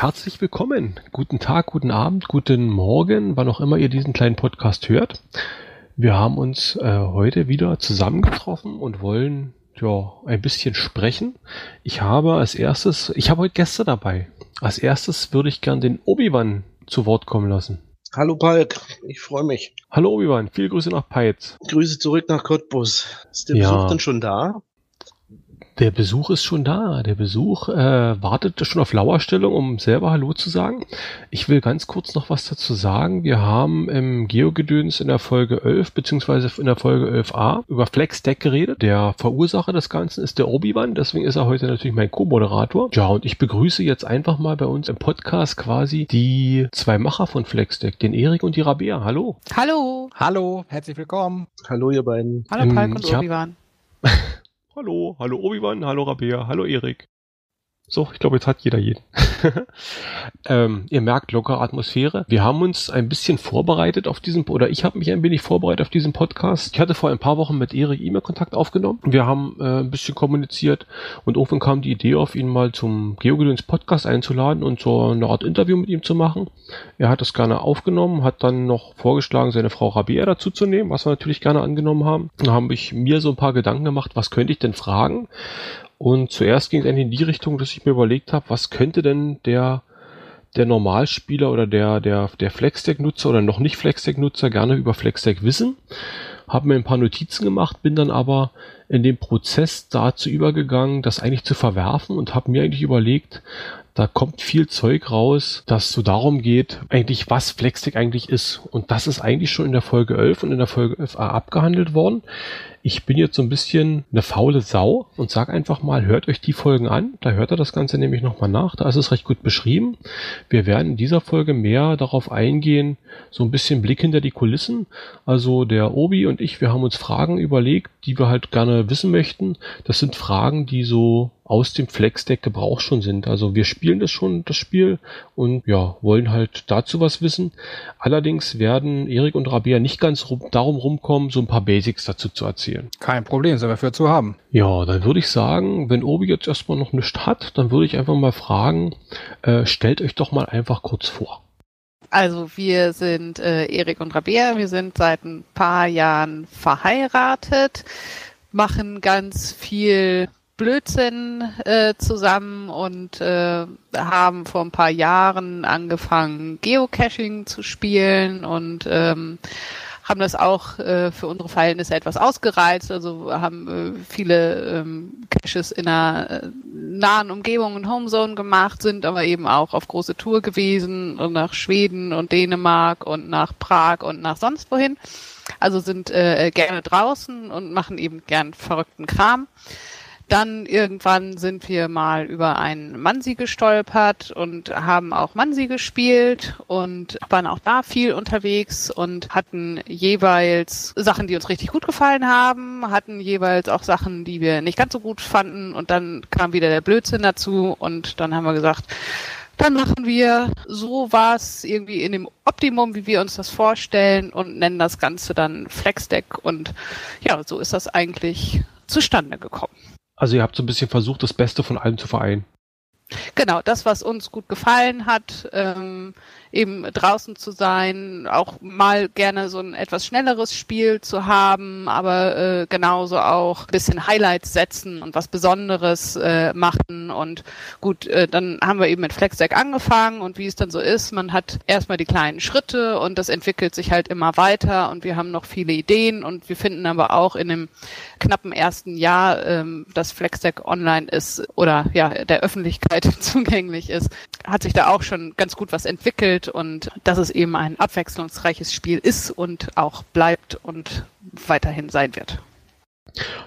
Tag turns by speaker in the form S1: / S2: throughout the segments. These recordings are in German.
S1: herzlich willkommen. Guten Tag, guten Abend, guten Morgen, wann auch immer ihr diesen kleinen Podcast hört. Wir haben uns äh, heute wieder zusammengetroffen und wollen ja ein bisschen sprechen. Ich habe als erstes, ich habe heute Gäste dabei. Als erstes würde ich gern den Obi-Wan zu Wort kommen lassen.
S2: Hallo Palk, ich freue mich.
S1: Hallo Obi-Wan, viele Grüße nach Peitz.
S2: Grüße zurück nach Cottbus. Ist der
S1: Ja.
S2: Besuch denn schon da?
S1: Der Besuch ist schon da. Der Besuch äh, wartet schon auf Lauerstellung, um selber Hallo zu sagen. Ich will ganz kurz noch was dazu sagen. Wir haben im Geogedöns in der Folge 11 beziehungsweise in der Folge 11a über FlexDeck geredet. Der Verursacher des Ganzen ist der Obi-Wan, deswegen ist er heute natürlich mein Co-Moderator. Ja, und ich begrüße jetzt einfach mal bei uns im Podcast quasi die zwei Macher von FlexDeck, den Erik und die Rabea. Hallo.
S3: Hallo.
S4: Hallo, herzlich willkommen.
S2: Hallo ihr beiden.
S3: Hallo
S1: Ähm,
S3: Palk und
S1: ich hab-
S3: Obi-Wan.
S1: Hallo, hallo Obi-Wan, hallo Rabea, hallo Erik. So, ich glaube, jetzt hat jeder jeden. ähm, ihr merkt, lockere Atmosphäre. Wir haben uns ein bisschen vorbereitet auf diesen, oder ich habe mich ein wenig vorbereitet auf diesen Podcast. Ich hatte vor ein paar Wochen mit Erik E-Mail-Kontakt aufgenommen. Wir haben äh, ein bisschen kommuniziert und irgendwann kam die Idee auf, ihn mal zum Geogedöns Podcast einzuladen und so eine Art Interview mit ihm zu machen. Er hat das gerne aufgenommen, hat dann noch vorgeschlagen, seine Frau Rabea dazu zu nehmen, was wir natürlich gerne angenommen haben. Dann habe ich mir so ein paar Gedanken gemacht, was könnte ich denn fragen? Und zuerst ging es eigentlich in die Richtung, dass ich mir überlegt habe, was könnte denn der der Normalspieler oder der der der Flexdeck-Nutzer oder noch nicht Flexdeck-Nutzer gerne über Flexdeck wissen. Habe mir ein paar Notizen gemacht, bin dann aber in dem Prozess dazu übergegangen, das eigentlich zu verwerfen und habe mir eigentlich überlegt, da kommt viel Zeug raus, das so darum geht, eigentlich was Flexdeck eigentlich ist. Und das ist eigentlich schon in der Folge 11 und in der Folge 11a abgehandelt worden. Ich bin jetzt so ein bisschen eine faule Sau und sag einfach mal, hört euch die Folgen an. Da hört ihr das Ganze nämlich nochmal nach. Da ist es recht gut beschrieben. Wir werden in dieser Folge mehr darauf eingehen, so ein bisschen Blick hinter die Kulissen. Also der Obi und ich, wir haben uns Fragen überlegt, die wir halt gerne wissen möchten. Das sind Fragen, die so aus dem Flexdeck Gebrauch schon sind. Also wir spielen das schon, das Spiel, und ja, wollen halt dazu was wissen. Allerdings werden Erik und Rabea nicht ganz rum, darum rumkommen, so ein paar Basics dazu zu erzählen.
S4: Kein Problem, sind wir für zu haben.
S1: Ja, dann würde ich sagen, wenn Obi jetzt erstmal noch nichts hat, dann würde ich einfach mal fragen, äh, stellt euch doch mal einfach kurz vor.
S3: Also wir sind äh, Erik und Rabea. Wir sind seit ein paar Jahren verheiratet, machen ganz viel Blödsinn äh, zusammen und äh, haben vor ein paar Jahren angefangen, Geocaching zu spielen und ähm, haben das auch äh, für unsere Verhältnisse etwas ausgereizt. Also haben äh, viele ähm, Caches in einer äh, nahen Umgebung und Homezone gemacht, sind aber eben auch auf große Tour gewesen und nach Schweden und Dänemark und nach Prag und nach sonst wohin. Also sind äh, gerne draußen und machen eben gern verrückten Kram. Dann irgendwann sind wir mal über einen Mansi gestolpert und haben auch Mansi gespielt und waren auch da viel unterwegs und hatten jeweils Sachen, die uns richtig gut gefallen haben, hatten jeweils auch Sachen, die wir nicht ganz so gut fanden und dann kam wieder der Blödsinn dazu und dann haben wir gesagt, dann machen wir sowas irgendwie in dem Optimum, wie wir uns das vorstellen und nennen das Ganze dann Flexdeck und ja, so ist das eigentlich zustande gekommen.
S1: Also ihr habt so ein bisschen versucht, das Beste von allem zu vereinen.
S3: Genau, das, was uns gut gefallen hat, ähm, eben draußen zu sein, auch mal gerne so ein etwas schnelleres Spiel zu haben, aber äh, genauso auch ein bisschen Highlights setzen und was Besonderes äh, machen. Und gut, äh, dann haben wir eben mit Flexdeck angefangen und wie es dann so ist, man hat erstmal die kleinen Schritte und das entwickelt sich halt immer weiter und wir haben noch viele Ideen und wir finden aber auch in dem knappen ersten Jahr, ähm, dass Flexdeck online ist oder ja der Öffentlichkeit zugänglich ist, hat sich da auch schon ganz gut was entwickelt und dass es eben ein abwechslungsreiches Spiel ist und auch bleibt und weiterhin sein wird.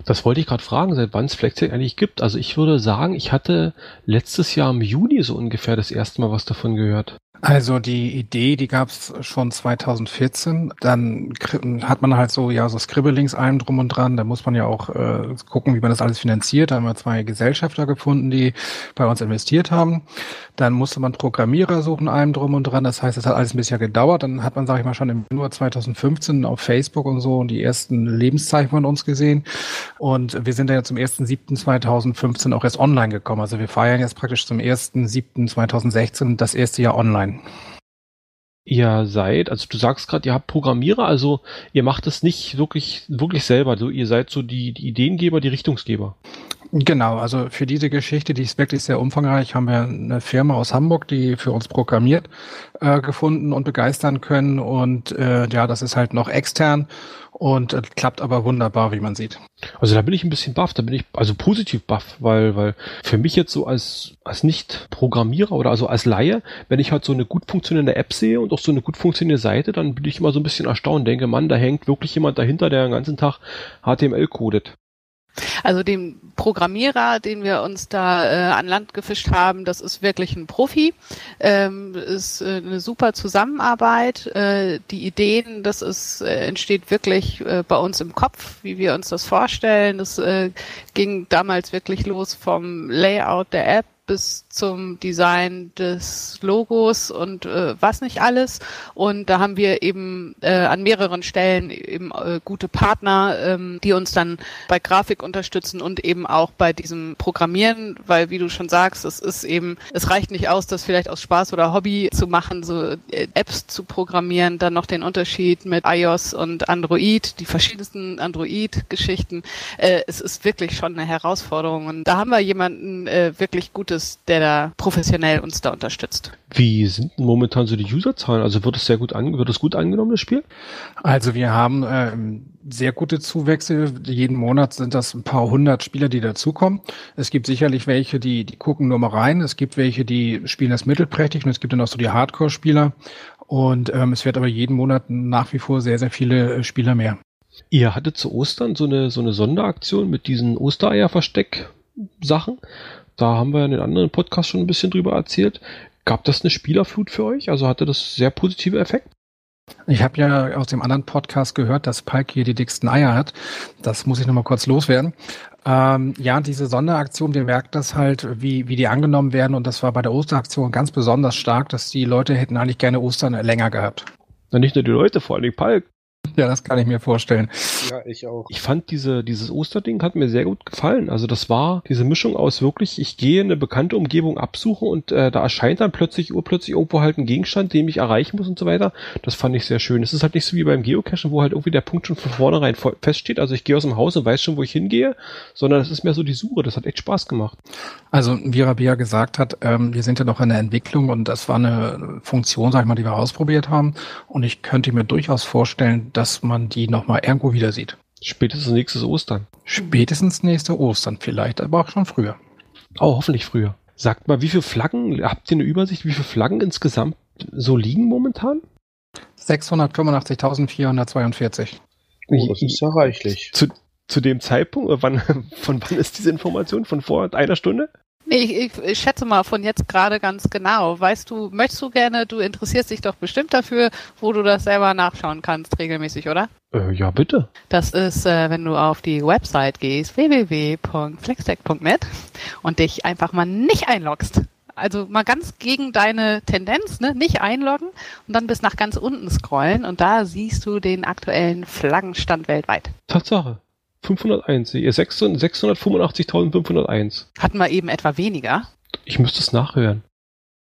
S1: Das wollte ich gerade fragen, seit wann es Flexdeck eigentlich gibt. Also ich würde sagen, ich hatte letztes Jahr im Juni so ungefähr das erste Mal was davon gehört.
S4: Also die Idee, die gab es schon 2014. Dann hat man halt so ja so Scribblings allem drum und dran. Da muss man ja auch äh, gucken, wie man das alles finanziert. Da haben wir zwei Gesellschafter gefunden, die bei uns investiert haben. Dann musste man Programmierer suchen allem drum und dran. Das heißt, es hat alles ein bisschen gedauert. Dann hat man, sage ich mal, schon im Januar 2015 auf Facebook und so die ersten Lebenszeichen von uns gesehen. Und wir sind dann ja zum 1.7.2015 auch erst online gekommen. Also wir feiern jetzt praktisch zum 1.7.2016 das erste Jahr online.
S1: Ihr seid, also du sagst gerade, ihr habt Programmierer, also ihr macht es nicht wirklich, wirklich selber. Also ihr seid so die, die Ideengeber, die Richtungsgeber.
S4: Genau, also für diese Geschichte, die ist wirklich sehr umfangreich, haben wir eine Firma aus Hamburg, die für uns programmiert, äh, gefunden und begeistern können. Und äh, ja, das ist halt noch extern und äh, klappt aber wunderbar, wie man sieht.
S1: Also da bin ich ein bisschen baff, da bin ich also positiv baff, weil, weil für mich jetzt so als, als Nicht-Programmierer oder also als Laie, wenn ich halt so eine gut funktionierende App sehe und auch so eine gut funktionierende Seite, dann bin ich immer so ein bisschen erstaunt, denke, Mann, da hängt wirklich jemand dahinter, der den ganzen Tag HTML codet.
S3: Also den Programmierer, den wir uns da äh, an Land gefischt haben, das ist wirklich ein Profi. Ähm, ist äh, eine super Zusammenarbeit. Äh, die Ideen, das ist äh, entsteht wirklich äh, bei uns im Kopf, wie wir uns das vorstellen. Das äh, ging damals wirklich los vom Layout der App bis zum Design des Logos und äh, was nicht alles. Und da haben wir eben äh, an mehreren Stellen eben äh, gute Partner, ähm, die uns dann bei Grafik unterstützen und eben auch bei diesem Programmieren, weil wie du schon sagst, es ist eben, es reicht nicht aus, das vielleicht aus Spaß oder Hobby zu machen, so äh, Apps zu programmieren, dann noch den Unterschied mit iOS und Android, die verschiedensten Android-Geschichten. Äh, es ist wirklich schon eine Herausforderung. Und da haben wir jemanden äh, wirklich Gutes Gutes, der da professionell uns da unterstützt.
S1: Wie sind denn momentan so die Userzahlen? Also wird es sehr gut an, wird es gut angenommen, das Spiel?
S4: Also wir haben ähm, sehr gute Zuwächse. Jeden Monat sind das ein paar hundert Spieler, die dazukommen. Es gibt sicherlich welche, die, die gucken nur mal rein. Es gibt welche, die spielen das mittelprächtig und es gibt dann auch so die Hardcore-Spieler. Und ähm, es wird aber jeden Monat nach wie vor sehr, sehr viele äh, Spieler mehr.
S1: Ihr hattet zu Ostern so eine, so eine Sonderaktion mit diesen Ostereier-Versteck-Sachen. Da haben wir in den anderen Podcasts schon ein bisschen drüber erzählt. Gab das eine Spielerflut für euch? Also hatte das sehr positive Effekt?
S4: Ich habe ja aus dem anderen Podcast gehört, dass Palk hier die dicksten Eier hat. Das muss ich nochmal kurz loswerden. Ähm, ja, diese Sonderaktion, wir merken das halt, wie, wie die angenommen werden. Und das war bei der Osteraktion ganz besonders stark, dass die Leute hätten eigentlich gerne Ostern länger gehabt.
S1: Na, nicht nur die Leute, vor allem Palk.
S4: Ja, das kann ich mir vorstellen.
S2: Ja, ich auch.
S1: Ich fand diese, dieses Osterding hat mir sehr gut gefallen. Also das war diese Mischung aus wirklich, ich gehe eine bekannte Umgebung absuchen und äh, da erscheint dann plötzlich, urplötzlich irgendwo halt ein Gegenstand, den ich erreichen muss und so weiter. Das fand ich sehr schön. Es ist halt nicht so wie beim Geocachen, wo halt irgendwie der Punkt schon von vornherein feststeht. Also ich gehe aus dem Haus und weiß schon, wo ich hingehe, sondern es ist mehr so die Suche. Das hat echt Spaß gemacht.
S4: Also wie Rabia gesagt hat, ähm, wir sind ja noch in der Entwicklung und das war eine Funktion, sag ich mal, die wir ausprobiert haben. Und ich könnte mir durchaus vorstellen, dass dass man die nochmal irgendwo wieder sieht.
S1: Spätestens nächstes Ostern.
S4: Spätestens nächste Ostern, vielleicht aber auch schon früher.
S1: Oh, hoffentlich früher. Sagt mal, wie viele Flaggen, habt ihr eine Übersicht, wie viele Flaggen insgesamt so liegen momentan?
S4: 685.442.
S2: Oh, das ist ja reichlich.
S1: Zu, zu dem Zeitpunkt, wann, von wann ist diese Information? Von vor einer Stunde?
S3: Nee, ich, ich, ich schätze mal von jetzt gerade ganz genau. Weißt du, möchtest du gerne, du interessierst dich doch bestimmt dafür, wo du das selber nachschauen kannst, regelmäßig, oder?
S1: Äh, ja, bitte.
S3: Das ist, äh, wenn du auf die Website gehst, www.flextech.net und dich einfach mal nicht einloggst. Also mal ganz gegen deine Tendenz, ne? Nicht einloggen und dann bis nach ganz unten scrollen und da siehst du den aktuellen Flaggenstand weltweit.
S1: Tatsache. 501. 685.501.
S3: Hatten wir eben etwa weniger?
S1: Ich müsste es nachhören.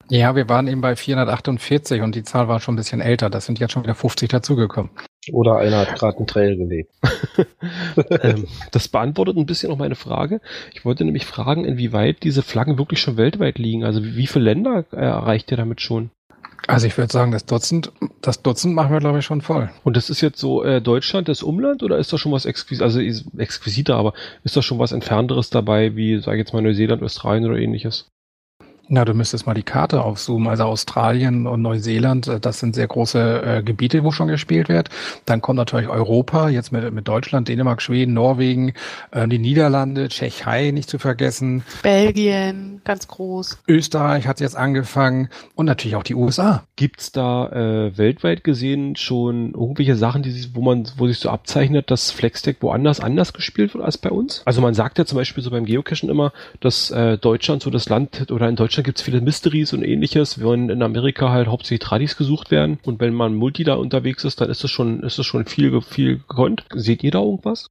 S4: Ja, wir waren eben bei 448 und die Zahl war schon ein bisschen älter. Das sind jetzt schon wieder 50 dazugekommen.
S2: Oder einer hat gerade einen Trail gelegt.
S1: ähm, das beantwortet ein bisschen auch meine Frage. Ich wollte nämlich fragen, inwieweit diese Flaggen wirklich schon weltweit liegen. Also wie, viele Länder äh, erreicht ihr damit schon?
S4: Also ich würde sagen, das Dutzend, das Dutzend machen wir, glaube ich, schon voll.
S1: Und das ist jetzt so äh, Deutschland, das Umland, oder ist da schon was exquisit, also exquisiter, aber ist da schon was entfernteres dabei, wie, sage ich jetzt mal, Neuseeland, Australien oder ähnliches?
S4: Na, du müsstest mal die Karte aufzoomen. Also Australien und Neuseeland, äh, das sind sehr große äh, Gebiete, wo schon gespielt wird. Dann kommt natürlich Europa, jetzt mit, mit Deutschland, Dänemark, Schweden, Norwegen, äh, die Niederlande, Tschechei nicht zu vergessen.
S3: Belgien, ganz groß.
S4: Österreich hat jetzt angefangen und natürlich auch die USA.
S1: Gibt's da äh, weltweit gesehen schon irgendwelche Sachen, die wo man, wo sich so abzeichnet, dass Flexdeck woanders anders gespielt wird als bei uns? Also man sagt ja zum Beispiel so beim Geocachen immer, dass äh, Deutschland so das Land oder in Deutschland gibt es viele Mysteries und ähnliches, während in Amerika halt hauptsächlich Tradis gesucht werden. Und wenn man Multi da unterwegs ist, dann ist das schon, ist das schon viel, viel gekonnt. Seht ihr da irgendwas?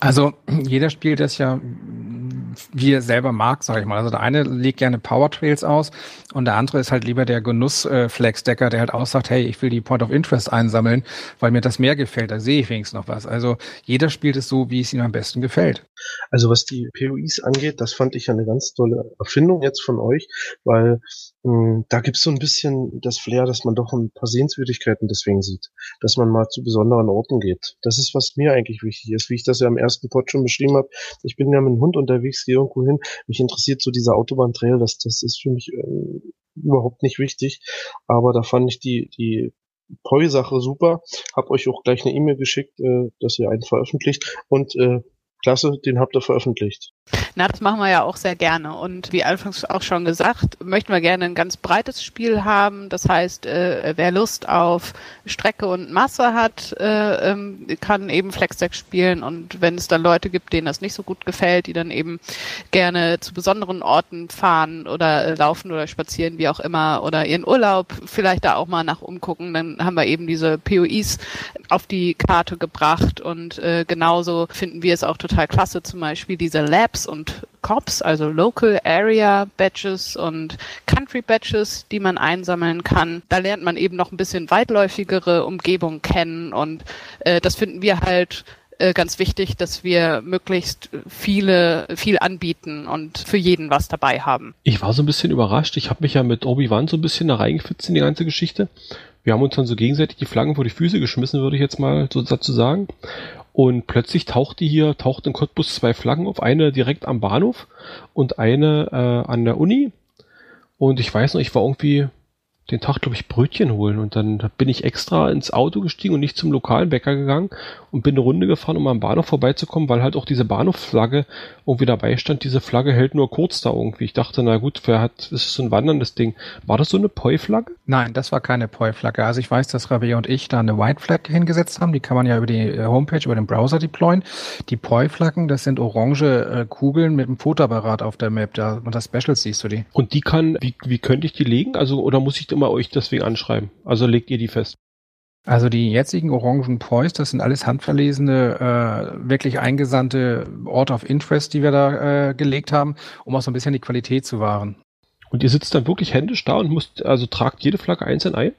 S4: Also jeder spielt das ja, wie er selber mag, sage ich mal. Also der eine legt gerne Power Trails aus und der andere ist halt lieber der Genuss-Flexdecker, der halt auch sagt, hey, ich will die Point of Interest einsammeln, weil mir das mehr gefällt. Da sehe ich wenigstens noch was. Also jeder spielt es so, wie es ihm am besten gefällt.
S2: Also was die POIs angeht, das fand ich ja eine ganz tolle Erfindung jetzt von euch, weil da gibt's so ein bisschen das Flair, dass man doch ein paar Sehenswürdigkeiten deswegen sieht, dass man mal zu besonderen Orten geht. Das ist, was mir eigentlich wichtig ist, wie ich das ja im ersten Pod schon beschrieben habe. Ich bin ja mit dem Hund unterwegs, gehe irgendwo hin. Mich interessiert so dieser Autobahntrail, das, das ist für mich äh, überhaupt nicht wichtig. Aber da fand ich die, die Poi-Sache super. Hab euch auch gleich eine E-Mail geschickt, äh, dass ihr einen veröffentlicht. Und äh, klasse, den habt ihr veröffentlicht.
S3: Na, das machen wir ja auch sehr gerne. Und wie anfangs auch schon gesagt, möchten wir gerne ein ganz breites Spiel haben. Das heißt, äh, wer Lust auf Strecke und Masse hat, äh, ähm, kann eben Flexdeck spielen. Und wenn es dann Leute gibt, denen das nicht so gut gefällt, die dann eben gerne zu besonderen Orten fahren oder äh, laufen oder spazieren, wie auch immer, oder ihren Urlaub vielleicht da auch mal nach umgucken, dann haben wir eben diese POIs auf die Karte gebracht. Und äh, genauso finden wir es auch total klasse, zum Beispiel diese Labs und COPs, also Local Area Badges und Country Badges, die man einsammeln kann. Da lernt man eben noch ein bisschen weitläufigere Umgebung kennen und äh, das finden wir halt äh, ganz wichtig, dass wir möglichst viele, viel anbieten und für jeden was dabei haben.
S1: Ich war so ein bisschen überrascht. Ich habe mich ja mit Obi-Wan so ein bisschen da reingefitzt in die ganze Geschichte. Wir haben uns dann so gegenseitig die Flaggen vor die Füße geschmissen, würde ich jetzt mal so dazu sagen. Und plötzlich tauchte hier, taucht in Cottbus zwei Flaggen auf, eine direkt am Bahnhof und eine äh, an der Uni. Und ich weiß noch, ich war irgendwie den Tag, glaube ich, Brötchen holen. Und dann bin ich extra ins Auto gestiegen und nicht zum lokalen Bäcker gegangen und bin eine Runde gefahren, um am Bahnhof vorbeizukommen, weil halt auch diese Bahnhofflagge irgendwie dabei stand. Diese Flagge hält nur kurz da irgendwie. Ich dachte, na gut, wer hat, ist so ein wanderndes Ding. War das so eine Poi-Flagge?
S4: Nein, das war keine Poi-Flagge. Also ich weiß, dass Rabea und ich da eine White Flag hingesetzt haben. Die kann man ja über die äh, Homepage, über den Browser deployen. Die Poi-Flaggen, das sind orange äh, Kugeln mit einem Fotoapparat auf der Map. Da unter Specials siehst du die.
S1: Und die kann, wie, wie könnte ich die legen? Also, oder muss ich immer euch deswegen anschreiben? Also legt ihr die fest?
S4: Also die jetzigen orangen Points, das sind alles handverlesene, äh, wirklich eingesandte Ort of Interest, die wir da äh, gelegt haben, um auch so ein bisschen die Qualität zu wahren.
S1: Und ihr sitzt dann wirklich händisch da und müsst, also tragt jede Flagge einzeln ein?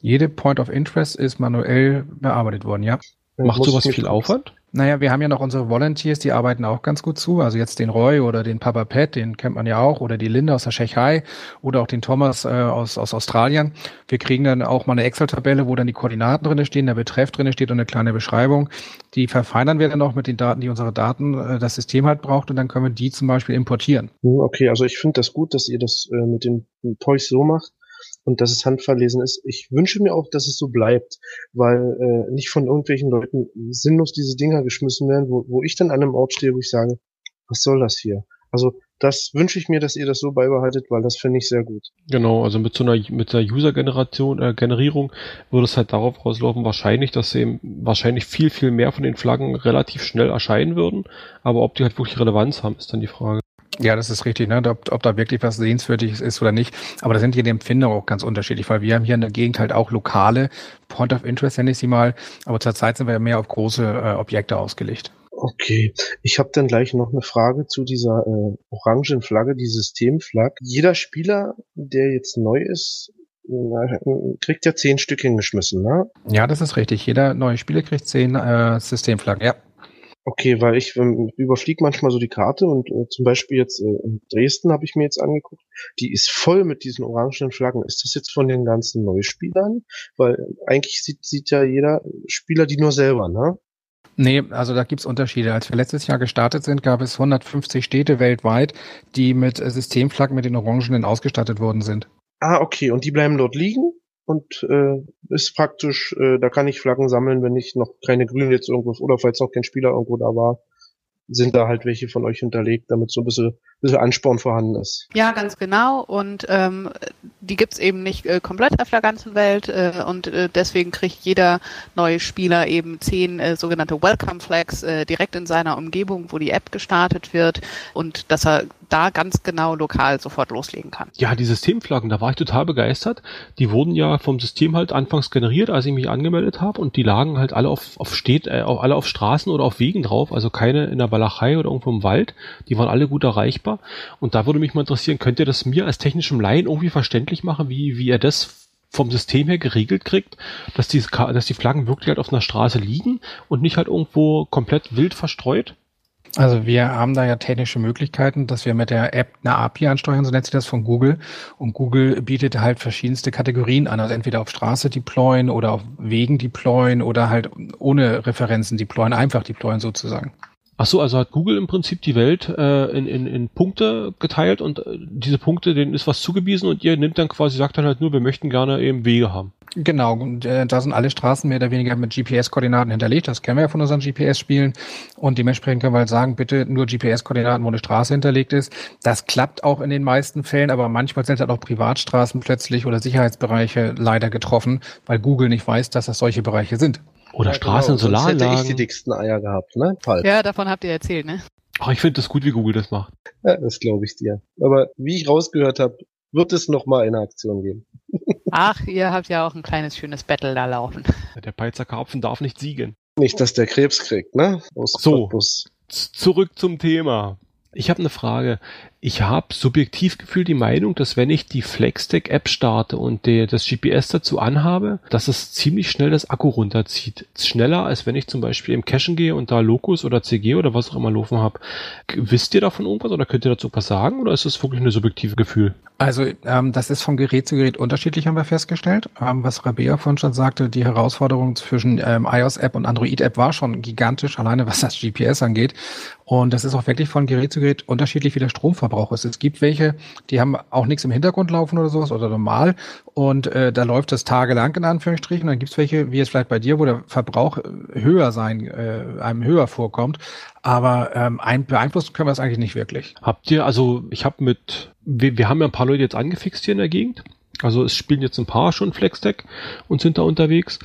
S4: Jede Point of Interest ist manuell bearbeitet worden, ja.
S1: Macht sowas viel Aufwand?
S4: Naja, wir haben ja noch unsere Volunteers, die arbeiten auch ganz gut zu. Also jetzt den Roy oder den Papa Pat, den kennt man ja auch, oder die Linda aus der Tschechei oder auch den Thomas äh, aus, aus Australien. Wir kriegen dann auch mal eine Excel-Tabelle, wo dann die Koordinaten drinne stehen, der Betreff drinne steht und eine kleine Beschreibung. Die verfeinern wir dann noch mit den Daten, die unsere Daten, äh, das System halt braucht und dann können wir die zum Beispiel importieren.
S2: Hm, okay, also ich finde das gut, dass ihr das äh, mit den Poys so macht und dass es handverlesen ist. Ich wünsche mir auch, dass es so bleibt, weil äh, nicht von irgendwelchen Leuten sinnlos diese Dinger geschmissen werden, wo, wo ich dann an einem Ort stehe, wo ich sage, was soll das hier? Also das wünsche ich mir, dass ihr das so beibehaltet, weil das finde ich sehr gut.
S1: Genau, also mit so einer mit der User-Generation äh, Generierung würde es halt darauf rauslaufen, wahrscheinlich, dass eben wahrscheinlich viel viel mehr von den Flaggen relativ schnell erscheinen würden, aber ob die halt wirklich Relevanz haben, ist dann die Frage.
S4: Ja, das ist richtig, ne? ob, ob da wirklich was Sehenswürdiges ist oder nicht. Aber da sind hier die Empfindungen auch ganz unterschiedlich, weil wir haben hier in der Gegend halt auch lokale Point of Interest, nenne ich sie mal. Aber zurzeit sind wir ja mehr auf große äh, Objekte ausgelegt.
S2: Okay, ich habe dann gleich noch eine Frage zu dieser äh, orangen Flagge, die Systemflagge. Jeder Spieler, der jetzt neu ist, kriegt ja zehn Stück hingeschmissen, ne?
S4: Ja, das ist richtig. Jeder neue Spieler kriegt zehn äh, Systemflaggen, ja.
S2: Okay, weil ich ähm, überfliege manchmal so die Karte und äh, zum Beispiel jetzt äh, in Dresden habe ich mir jetzt angeguckt, die ist voll mit diesen orangenen Flaggen. Ist das jetzt von den ganzen Neuspielern? Weil eigentlich sieht, sieht ja jeder Spieler die nur selber, ne?
S4: Nee, also da gibt's Unterschiede. Als wir letztes Jahr gestartet sind, gab es 150 Städte weltweit, die mit Systemflaggen mit den Orangenen ausgestattet worden sind.
S2: Ah, okay. Und die bleiben dort liegen? Und äh, ist praktisch, äh, da kann ich Flaggen sammeln, wenn ich noch keine grünen jetzt irgendwo, oder falls noch kein Spieler irgendwo da war, sind da halt welche von euch hinterlegt, damit so ein bisschen, bisschen Ansporn vorhanden ist.
S3: Ja, ganz genau. Und ähm, die gibt's eben nicht äh, komplett auf der ganzen Welt. Äh, und äh, deswegen kriegt jeder neue Spieler eben zehn äh, sogenannte Welcome Flags äh, direkt in seiner Umgebung, wo die App gestartet wird. Und dass er da ganz genau lokal sofort loslegen kann.
S1: Ja, die Systemflaggen, da war ich total begeistert. Die wurden ja vom System halt anfangs generiert, als ich mich angemeldet habe und die lagen halt alle auf, auf steht, äh, alle auf Straßen oder auf Wegen drauf, also keine in der Walachei oder irgendwo im Wald. Die waren alle gut erreichbar. Und da würde mich mal interessieren, könnt ihr das mir als technischem Laien irgendwie verständlich machen, wie, wie ihr das vom System her geregelt kriegt, dass die, dass die Flaggen wirklich halt auf einer Straße liegen und nicht halt irgendwo komplett wild verstreut?
S4: Also wir haben da ja technische Möglichkeiten, dass wir mit der App eine API ansteuern, so nennt sich das von Google. Und Google bietet halt verschiedenste Kategorien an, also entweder auf Straße deployen oder auf Wegen deployen oder halt ohne Referenzen deployen, einfach deployen sozusagen.
S1: Ach so, also hat Google im Prinzip die Welt äh, in, in, in Punkte geteilt und äh, diese Punkte, denen ist was zugewiesen und ihr nimmt dann quasi, sagt dann halt nur, wir möchten gerne eben Wege haben.
S4: Genau, und äh, da sind alle Straßen mehr oder weniger mit GPS-Koordinaten hinterlegt. Das kennen wir ja von unseren GPS-Spielen. Und dementsprechend können wir halt sagen, bitte nur GPS-Koordinaten, wo eine Straße hinterlegt ist. Das klappt auch in den meisten Fällen, aber manchmal sind halt auch Privatstraßen plötzlich oder Sicherheitsbereiche leider getroffen, weil Google nicht weiß, dass das solche Bereiche sind.
S1: Oder ja, Straßen- genau. und Solaranlagen.
S2: hätte ich die dicksten Eier gehabt, ne?
S3: Falsch. Ja, davon habt ihr erzählt, ne?
S1: Ach, ich finde das gut, wie Google das macht.
S2: Ja, das glaube ich dir. Aber wie ich rausgehört habe, wird es noch mal eine Aktion geben.
S3: Ach, ihr habt ja auch ein kleines schönes Battle da laufen.
S1: Der Peizer Karpfen darf nicht siegen.
S2: Nicht, dass der Krebs kriegt, ne?
S1: Aus so, zurück zum Thema. Ich habe eine Frage. Ich habe subjektiv gefühlt die Meinung, dass wenn ich die Flexdeck-App starte und der, das GPS dazu anhabe, dass es ziemlich schnell das Akku runterzieht. Schneller, als wenn ich zum Beispiel im Cachen gehe und da Locus oder CG oder was auch immer laufen habe. Wisst ihr davon irgendwas oder könnt ihr dazu was sagen oder ist das wirklich eine subjektive Gefühl?
S4: Also ähm, das ist von Gerät zu Gerät unterschiedlich, haben wir festgestellt. Ähm, was Rabea vorhin schon sagte, die Herausforderung zwischen ähm, iOS-App und Android-App war schon gigantisch, alleine was das GPS angeht. Und das ist auch wirklich von Gerät zu Gerät unterschiedlich, wie der Stromverbrauch ist. Es gibt welche, die haben auch nichts im Hintergrund laufen oder sowas oder normal. Und äh, da läuft das tagelang in Anführungsstrichen. Dann gibt es welche, wie jetzt vielleicht bei dir, wo der Verbrauch äh, höher sein, äh, einem höher vorkommt. Aber ähm, ein, beeinflussen können wir es eigentlich nicht wirklich.
S1: Habt ihr, also ich habe mit, wir, wir haben ja ein paar Leute jetzt angefixt hier in der Gegend. Also es spielen jetzt ein paar schon Flexdeck und sind da unterwegs.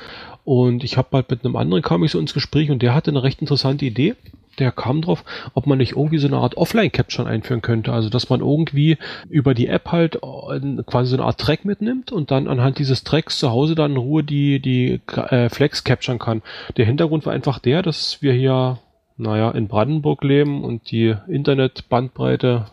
S1: Und ich habe halt mit einem anderen kam ich so ins Gespräch und der hatte eine recht interessante Idee der kam drauf, ob man nicht irgendwie so eine Art Offline-Capture einführen könnte. Also, dass man irgendwie über die App halt äh, quasi so eine Art Track mitnimmt und dann anhand dieses Tracks zu Hause dann in Ruhe die, die äh, Flex capturen kann. Der Hintergrund war einfach der, dass wir hier, naja, in Brandenburg leben und die Internetbandbreite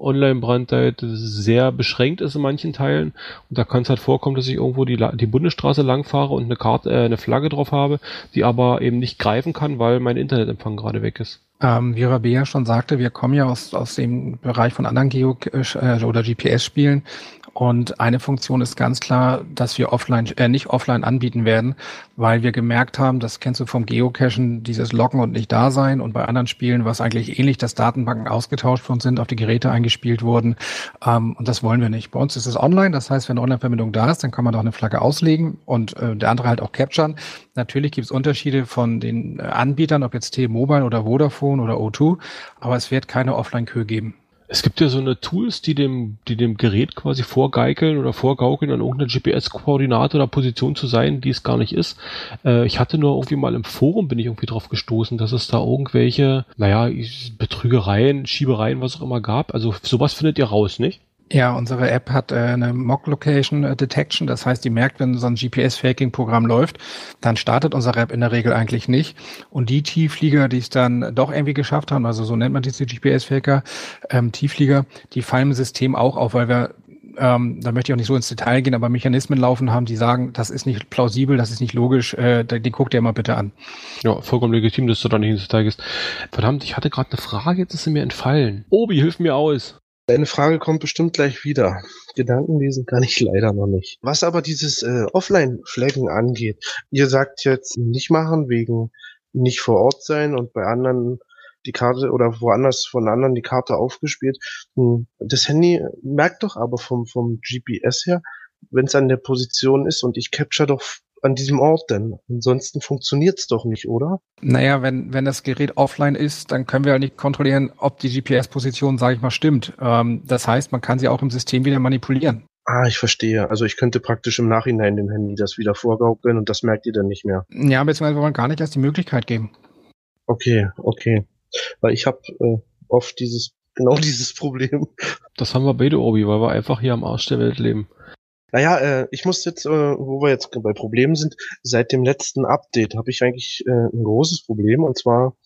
S1: Online-Brandweite sehr beschränkt ist in manchen Teilen. Und da kann es halt vorkommen, dass ich irgendwo die, die Bundesstraße langfahre und eine Karte, äh, eine Flagge drauf habe, die aber eben nicht greifen kann, weil mein Internetempfang gerade weg ist.
S4: Ähm, wie Rabea schon sagte, wir kommen ja aus, aus dem Bereich von anderen Geo- äh, oder GPS-Spielen und eine Funktion ist ganz klar, dass wir offline, äh, nicht offline anbieten werden, weil wir gemerkt haben, das kennst du vom Geocachen, dieses Loggen und nicht da sein und bei anderen Spielen, was eigentlich ähnlich, dass Datenbanken ausgetauscht worden sind, auf die Geräte eingespielt wurden. Ähm, und das wollen wir nicht. Bei uns ist es online, das heißt, wenn eine Online-Verbindung da ist, dann kann man doch eine Flagge auslegen und äh, der andere halt auch capturen. Natürlich gibt es Unterschiede von den äh, Anbietern, ob jetzt T-Mobile oder Vodafone oder O2, aber es wird keine Offline-Kö geben.
S1: Es gibt ja so eine Tools, die dem, die dem Gerät quasi vorgeikeln oder vorgaukeln, an irgendeiner GPS-Koordinate oder Position zu sein, die es gar nicht ist. Äh, ich hatte nur irgendwie mal im Forum bin ich irgendwie drauf gestoßen, dass es da irgendwelche, naja, Betrügereien, Schiebereien, was auch immer gab. Also sowas findet ihr raus, nicht?
S4: Ja, unsere App hat äh, eine Mock Location äh, Detection. Das heißt, die merkt, wenn so ein GPS-Faking-Programm läuft, dann startet unsere App in der Regel eigentlich nicht. Und die Tiefflieger, die es dann doch irgendwie geschafft haben, also so nennt man diese GPS-Faker, ähm, Tiefflieger, die fallen im System auch auf, weil wir ähm, da möchte ich auch nicht so ins Detail gehen, aber Mechanismen laufen haben, die sagen, das ist nicht plausibel, das ist nicht logisch, äh, den guckt ihr mal bitte an.
S1: Ja, vollkommen legitim, dass du da nicht ins Detail gehst. Verdammt, ich hatte gerade eine Frage, jetzt ist sie mir entfallen. Obi, hilf mir aus.
S2: Deine Frage kommt bestimmt gleich wieder. Gedanken lesen kann ich leider noch nicht. Was aber dieses äh, Offline-Flaggen angeht, ihr sagt jetzt nicht machen wegen nicht vor Ort sein und bei anderen die Karte oder woanders von anderen die Karte aufgespielt. Hm, das Handy merkt doch aber vom, vom GPS her, wenn es an der Position ist und ich capture doch an diesem Ort denn? Ansonsten funktioniert's doch nicht, oder?
S4: Naja, wenn, wenn das Gerät offline ist, dann können wir ja nicht kontrollieren, ob die GPS-Position, sage ich mal, stimmt. Ähm, das heißt, man kann sie auch im System wieder manipulieren.
S2: Ah, ich verstehe. Also ich könnte praktisch im Nachhinein dem Handy das wieder vorgaukeln und das merkt ihr dann nicht mehr.
S4: Ja, beziehungsweise wir wollen gar nicht erst die Möglichkeit geben.
S2: Okay, okay. Weil ich habe äh, oft dieses, genau dieses Problem.
S1: Das haben wir beide, Obi, weil wir einfach hier am Arsch der Welt leben.
S2: Naja, äh, ich muss jetzt, äh, wo wir jetzt bei Problemen sind, seit dem letzten Update habe ich eigentlich äh, ein großes Problem und zwar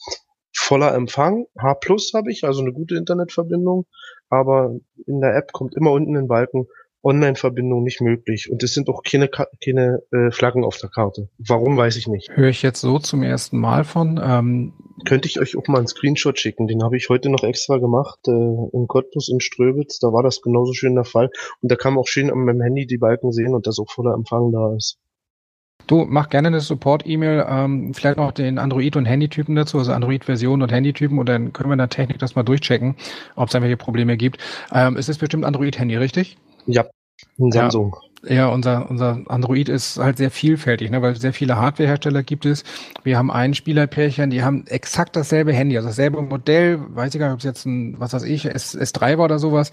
S2: voller Empfang. H Plus habe ich, also eine gute Internetverbindung, aber in der App kommt immer unten ein Balken Online-Verbindung nicht möglich und es sind auch keine, keine äh, Flaggen auf der Karte. Warum, weiß ich nicht.
S4: Höre ich jetzt so zum ersten Mal von. Ähm
S2: Könnte ich euch auch mal einen Screenshot schicken, den habe ich heute noch extra gemacht, äh, in Cottbus in Ströbitz, da war das genauso schön der Fall und da kann man auch schön an meinem Handy die Balken sehen und dass auch voller Empfang da ist.
S4: Du, mach gerne eine Support-E-Mail, ähm, vielleicht noch den Android- und Handytypen dazu, also Android-Version und Handytypen, und dann können wir in der Technik das mal durchchecken, ob es irgendwelche Probleme gibt. Ähm, es ist bestimmt Android-Handy, richtig?
S2: Ja, ein Samsung.
S4: Ja. Ja, unser, unser Android ist halt sehr vielfältig, ne, weil sehr viele Hardwarehersteller gibt es. Wir haben ein Spielerpärchen, die haben exakt dasselbe Handy, also dasselbe Modell, weiß ich gar nicht, ob es jetzt ein, was weiß ich, S, S3 war oder sowas,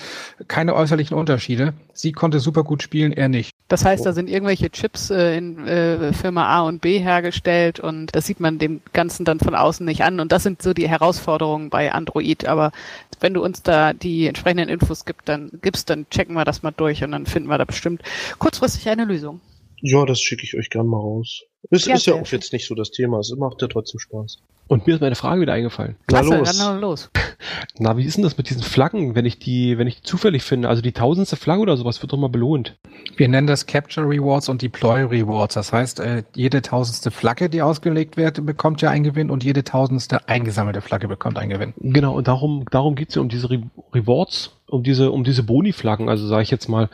S4: keine äußerlichen Unterschiede. Sie konnte super gut spielen, er nicht.
S3: Das heißt, da sind irgendwelche Chips äh, in äh, Firma A und B hergestellt und das sieht man dem Ganzen dann von außen nicht an. Und das sind so die Herausforderungen bei Android. Aber wenn du uns da die entsprechenden Infos gibst, dann gibst, dann checken wir das mal durch und dann finden wir da bestimmt kurzfristig eine Lösung.
S2: Ja, das schicke ich euch gern mal raus. Es ja, ist ja auch jetzt nicht so das Thema, es macht ja trotzdem Spaß.
S1: Und mir ist meine Frage wieder eingefallen.
S3: Klasse, Na los. Dann los.
S1: Na, wie ist denn das mit diesen Flaggen, wenn ich die, wenn ich die zufällig finde? Also die tausendste Flagge oder sowas wird doch mal belohnt.
S4: Wir nennen das Capture Rewards und Deploy Rewards. Das heißt, äh, jede tausendste Flagge, die ausgelegt wird, bekommt ja einen Gewinn und jede tausendste eingesammelte Flagge bekommt einen Gewinn.
S1: Genau, und darum, darum geht's ja um diese Re Rewards, um diese, um diese Boni-Flaggen. Also sage ich jetzt mal,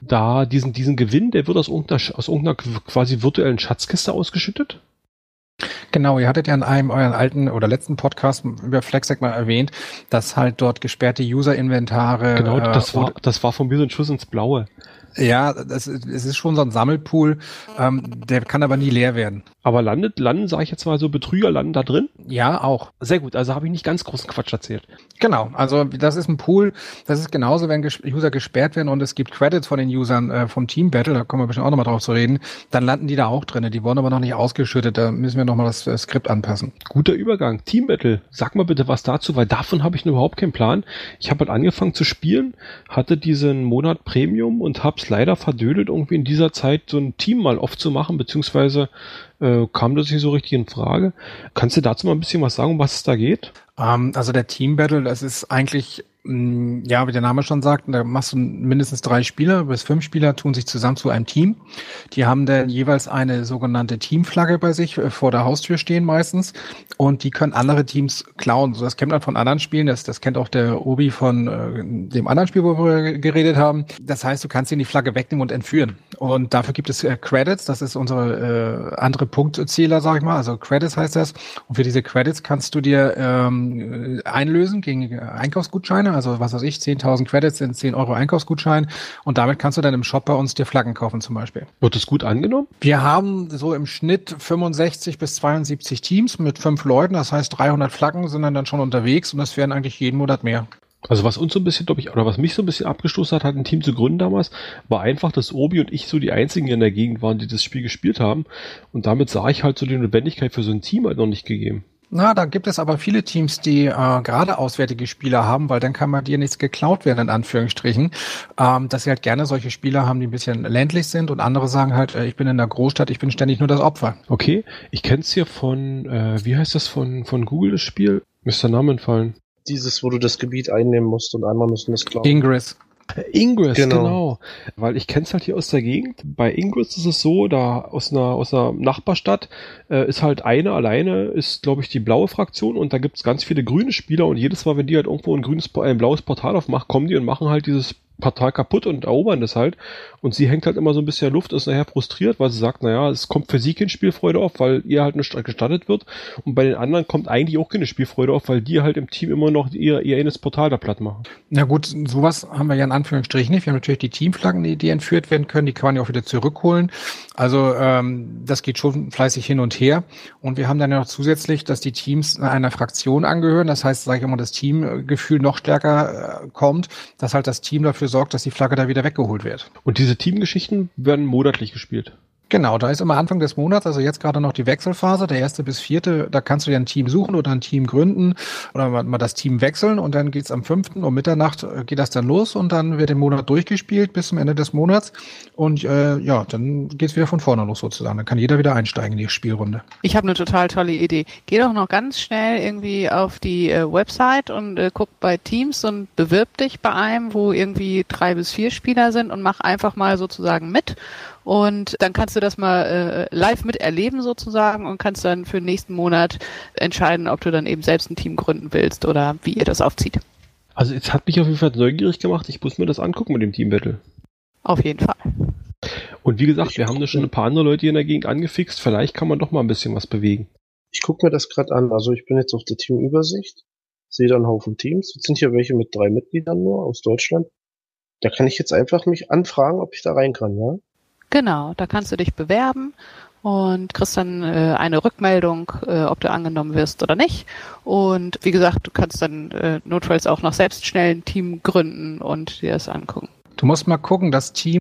S1: da diesen, diesen Gewinn, der wird aus irgendeiner, aus irgendeiner quasi virtuellen Schatzkiste ausgeschüttet.
S4: Genau, ihr hattet ja in einem euren alten oder letzten Podcast über Flexec mal erwähnt, dass halt dort gesperrte User-Inventare.
S1: Genau, das äh, war, das war von mir so ein Schuss ins Blaue.
S4: Ja, das, es ist schon so ein Sammelpool, ähm, der kann aber nie leer werden.
S1: Aber landet, landen, sage ich jetzt mal so, Betrüger landen da drin?
S4: Ja, auch.
S1: Sehr gut, also habe ich nicht ganz großen Quatsch erzählt.
S4: Genau, also das ist ein Pool, das ist genauso, wenn User gesperrt werden und es gibt Credits von den Usern äh, vom Team Battle, da kommen wir bestimmt auch nochmal drauf zu reden, dann landen die da auch drin. Die wurden aber noch nicht ausgeschüttet, da müssen wir nochmal das äh, Skript anpassen.
S1: Guter Übergang. Team Battle, sag mal bitte was dazu, weil davon habe ich überhaupt keinen Plan. Ich habe halt angefangen zu spielen, hatte diesen Monat Premium und hab's leider verdödelt, irgendwie in dieser Zeit so ein Team mal aufzumachen, beziehungsweise äh, kam das nicht so richtig in Frage. Kannst du dazu mal ein bisschen was sagen, um was es da geht?
S4: Ähm, also der Team Battle, das ist eigentlich ja, wie der Name schon sagt, da machst du mindestens drei Spieler bis fünf Spieler tun sich zusammen zu einem Team. Die haben dann jeweils eine sogenannte Teamflagge bei sich äh, vor der Haustür stehen meistens und die können andere Teams klauen. So, das kennt man von anderen Spielen, das, das kennt auch der Obi von äh, dem anderen Spiel, wo wir geredet haben. Das heißt, du kannst ihnen die Flagge wegnehmen und entführen. Und dafür gibt es äh, Credits, das ist unsere äh, andere Punktzähler, sag ich mal. Also Credits heißt das. Und für diese Credits kannst du dir ähm, einlösen gegen Einkaufsgutscheine also was weiß ich, 10.000 Credits sind 10 Euro Einkaufsgutschein und damit kannst du dann im Shop bei uns dir Flaggen kaufen zum Beispiel.
S1: Wird das gut angenommen?
S4: Wir haben so im Schnitt 65 bis 72 Teams mit fünf Leuten, das heißt 300 Flaggen sind dann, dann schon unterwegs und das werden eigentlich jeden Monat mehr.
S1: Also was uns so ein bisschen, glaube ich, oder was mich so ein bisschen abgestoßen hat, hat ein Team zu gründen damals, war einfach, dass Obi und ich so die einzigen in der Gegend waren, die das Spiel gespielt haben. Und damit sah ich halt so die Notwendigkeit für so ein Team halt noch nicht gegeben.
S4: Na, da gibt es aber viele Teams, die äh, gerade auswärtige Spieler haben, weil dann kann man dir nichts geklaut werden, in Anführungsstrichen. Ähm, dass sie halt gerne solche Spieler haben, die ein bisschen ländlich sind und andere sagen halt, äh, ich bin in der Großstadt, ich bin ständig nur das Opfer.
S1: Okay, ich kenn's hier von, äh, wie heißt das von, von Google, das Spiel? Müsste der Name entfallen.
S2: Dieses, wo du das Gebiet einnehmen musst und andere müssen das klauen.
S4: Ingress.
S1: Ingress, genau. genau. Weil ich kenne es halt hier aus der Gegend. Bei Ingress ist es so, da aus einer, aus einer Nachbarstadt äh, ist halt eine alleine, ist, glaube ich, die blaue Fraktion und da gibt es ganz viele grüne Spieler und jedes Mal, wenn die halt irgendwo ein grünes, ein blaues Portal aufmacht, kommen die und machen halt dieses Portal kaputt und erobern das halt. Und sie hängt halt immer so ein bisschen in Luft, ist nachher frustriert, weil sie sagt, naja, es kommt für sie keine Spielfreude auf, weil ihr halt nicht gestattet wird. Und bei den anderen kommt eigentlich auch keine Spielfreude auf, weil die halt im Team immer noch ihr, ihr eines Portal da platt machen.
S4: Na gut, sowas haben wir ja in Anführungsstrichen nicht. Wir haben natürlich die Teamflaggen, die, die entführt werden können, die kann man ja auch wieder zurückholen. Also ähm, das geht schon fleißig hin und her. Und wir haben dann ja noch zusätzlich, dass die Teams einer Fraktion angehören. Das heißt, sage ich immer, das Teamgefühl noch stärker äh, kommt, dass halt das Team dafür sorgt, dass die Flagge da wieder weggeholt wird.
S1: Und diese Teamgeschichten werden monatlich gespielt.
S4: Genau, da ist immer Anfang des Monats, also jetzt gerade noch die Wechselphase, der erste bis vierte, da kannst du dir ein Team suchen oder ein Team gründen oder mal, das Team wechseln und dann geht's am fünften um Mitternacht äh, geht das dann los und dann wird der Monat durchgespielt bis zum Ende des Monats und äh, ja, dann geht's wieder von vorne los sozusagen. Dann kann jeder wieder einsteigen in die Spielrunde.
S3: Ich habe eine total tolle Idee. Geh doch noch ganz schnell irgendwie auf die äh, Website und äh, guck bei Teams und bewirb dich bei einem, wo irgendwie drei bis vier Spieler sind und mach einfach mal sozusagen mit und dann kannst du das mal äh, live miterleben sozusagen und kannst dann für den nächsten Monat entscheiden, ob du dann eben selbst ein Team gründen willst oder wie ihr das aufzieht.
S1: Also jetzt hat mich auf jeden Fall neugierig gemacht. Ich muss mir das angucken mit dem Team Battle.
S3: Auf jeden Fall.
S1: Und wie gesagt, wir haben da schon ein paar andere Leute hier in der Gegend angefixt. Vielleicht kann man doch mal ein bisschen was bewegen.
S2: Ich gucke mir das gerade an. Also ich bin jetzt auf der Teamübersicht, sehe da einen Haufen Teams. Jetzt sind hier welche mit drei Mitgliedern nur aus Deutschland. Da kann ich jetzt einfach mich anfragen, ob ich da rein kann, ja?
S3: Genau, da kannst du dich bewerben und kriegst dann äh, eine Rückmeldung, äh, ob du angenommen wirst oder nicht. Und wie gesagt, du kannst dann äh, notfalls auch noch selbst schnell ein Team gründen und dir das angucken.
S4: Du musst mal gucken, das Team,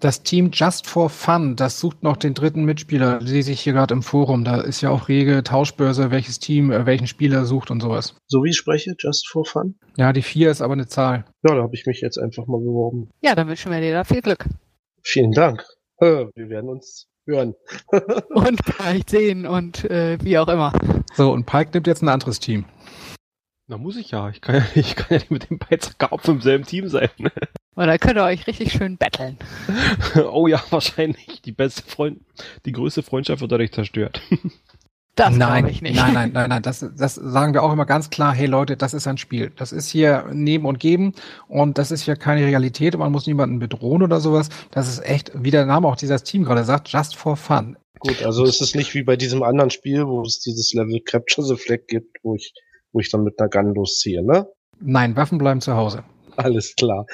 S4: das Team Just for Fun, das sucht noch den dritten Mitspieler, lese ich hier gerade im Forum. Da ist ja auch rege Tauschbörse, welches Team äh, welchen Spieler sucht und sowas.
S2: So wie ich spreche, Just for Fun?
S4: Ja, die vier ist aber eine Zahl.
S2: Ja, da habe ich mich jetzt einfach mal beworben.
S3: Ja, dann wünschen wir dir da viel Glück.
S2: Vielen Dank. Wir werden uns hören.
S3: und vielleicht sehen und äh, wie auch immer.
S4: So, und Pike nimmt jetzt ein anderes Team.
S1: Na muss ich ja. Ich kann ja, ich kann ja nicht mit dem Beizacker auf im selben Team sein.
S3: Und da könnt ihr euch richtig schön betteln.
S1: oh ja, wahrscheinlich. Die beste Freund, die größte Freundschaft wird dadurch zerstört.
S3: Das
S4: nein,
S3: ich nicht.
S4: Nein, nein, nein, nein. Das, das sagen wir auch immer ganz klar. Hey Leute, das ist ein Spiel. Das ist hier Nehmen und Geben und das ist hier keine Realität. Man muss niemanden bedrohen oder sowas. Das ist echt, wie der Name auch dieses Team gerade sagt, just for fun.
S2: Gut, also es ist nicht wie bei diesem anderen Spiel, wo es dieses Level Capture the Flag gibt, wo ich, wo ich dann mit einer Gun losziehe, ne?
S4: Nein, Waffen bleiben zu Hause.
S2: Alles klar.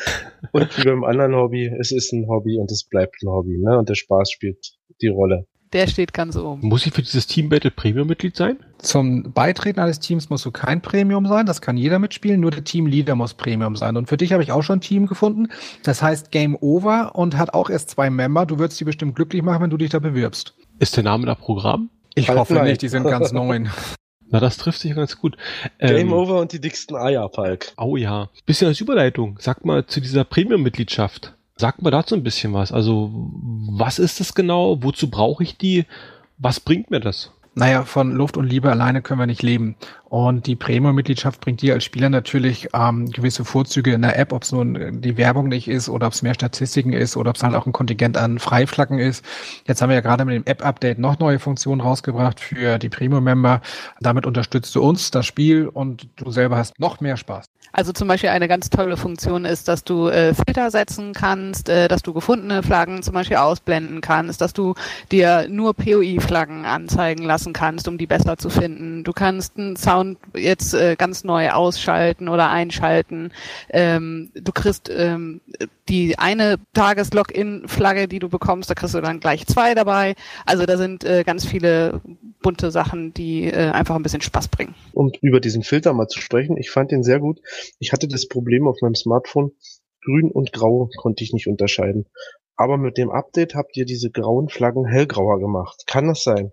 S2: Und wie beim anderen Hobby, es ist ein Hobby und es bleibt ein Hobby, ne? Und der Spaß spielt die Rolle.
S3: Der steht ganz oben.
S1: Muss ich für dieses Team Battle Premium-Mitglied sein?
S4: Zum Beitreten eines Teams musst du kein Premium sein, das kann jeder mitspielen, nur der Teamleader muss Premium sein. Und für dich habe ich auch schon ein Team gefunden, das heißt Game Over und hat auch erst zwei Member. Du würdest die bestimmt glücklich machen, wenn du dich da bewirbst.
S1: Ist der Name da Programm?
S4: Ich halt hoffe nein. nicht, die sind ganz neu.
S1: Na, das trifft sich ganz gut.
S2: Game ähm, Over und die dicksten Eier, Falk.
S1: Oh ja. Bisschen als Überleitung. Sag mal zu dieser Premium-Mitgliedschaft. Sag mal dazu ein bisschen was. Also, was ist das genau? Wozu brauche ich die? Was bringt mir das?
S4: Naja, von Luft und Liebe alleine können wir nicht leben. Und die Premium-Mitgliedschaft bringt dir als Spieler natürlich ähm, gewisse Vorzüge in der App, ob es nun die Werbung nicht ist oder ob es mehr Statistiken ist oder ob es halt auch ein Kontingent an Freiflaggen ist. Jetzt haben wir ja gerade mit dem App-Update noch neue Funktionen rausgebracht für die Premium-Member. Damit unterstützt du uns, das Spiel und du selber hast noch mehr Spaß.
S3: Also zum Beispiel eine ganz tolle Funktion ist, dass du äh, Filter setzen kannst, äh, dass du gefundene Flaggen zum Beispiel ausblenden kannst, dass du dir nur POI-Flaggen anzeigen lassen kannst, um die besser zu finden. Du kannst einen Sound jetzt äh, ganz neu ausschalten oder einschalten. Ähm, du kriegst ähm, die eine Tages-Login-Flagge, die du bekommst, da kriegst du dann gleich zwei dabei. Also da sind äh, ganz viele bunte Sachen, die äh, einfach ein bisschen Spaß bringen.
S2: Um über diesen Filter mal zu sprechen, ich fand den sehr gut. Ich hatte das Problem auf meinem Smartphone, grün und grau konnte ich nicht unterscheiden. Aber mit dem Update habt ihr diese grauen Flaggen hellgrauer gemacht. Kann das sein?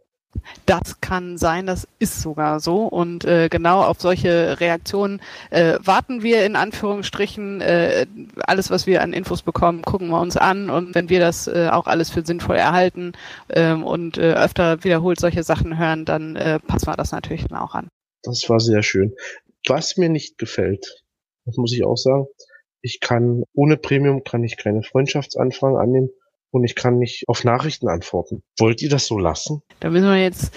S3: Das kann sein, das ist sogar so. Und äh, genau auf solche Reaktionen äh, warten wir in Anführungsstrichen. Äh, alles, was wir an Infos bekommen, gucken wir uns an. Und wenn wir das äh, auch alles für sinnvoll erhalten ähm, und äh, öfter wiederholt solche Sachen hören, dann äh, passen wir das natürlich dann auch an.
S2: Das war sehr schön. Was mir nicht gefällt, das muss ich auch sagen, ich kann ohne Premium kann ich keine Freundschaftsanfragen annehmen und ich kann nicht auf Nachrichten antworten. Wollt ihr das so lassen?
S3: Da müssen wir jetzt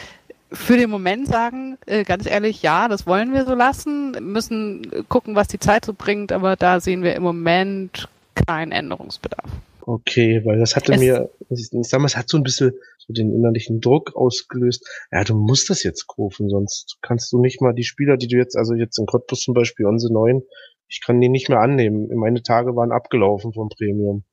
S3: für den Moment sagen, äh, ganz ehrlich, ja, das wollen wir so lassen, müssen gucken, was die Zeit so bringt, aber da sehen wir im Moment kein Änderungsbedarf.
S2: Okay, weil das hatte
S3: Es-
S2: mir, ich sag mal, es hat so ein bisschen so den innerlichen Druck ausgelöst. Ja, du musst das jetzt kaufen, sonst kannst du nicht mal die Spieler, die du jetzt, also jetzt in Cottbus zum Beispiel, unsere neuen, ich kann die nicht mehr annehmen. Meine Tage waren abgelaufen vom Premium.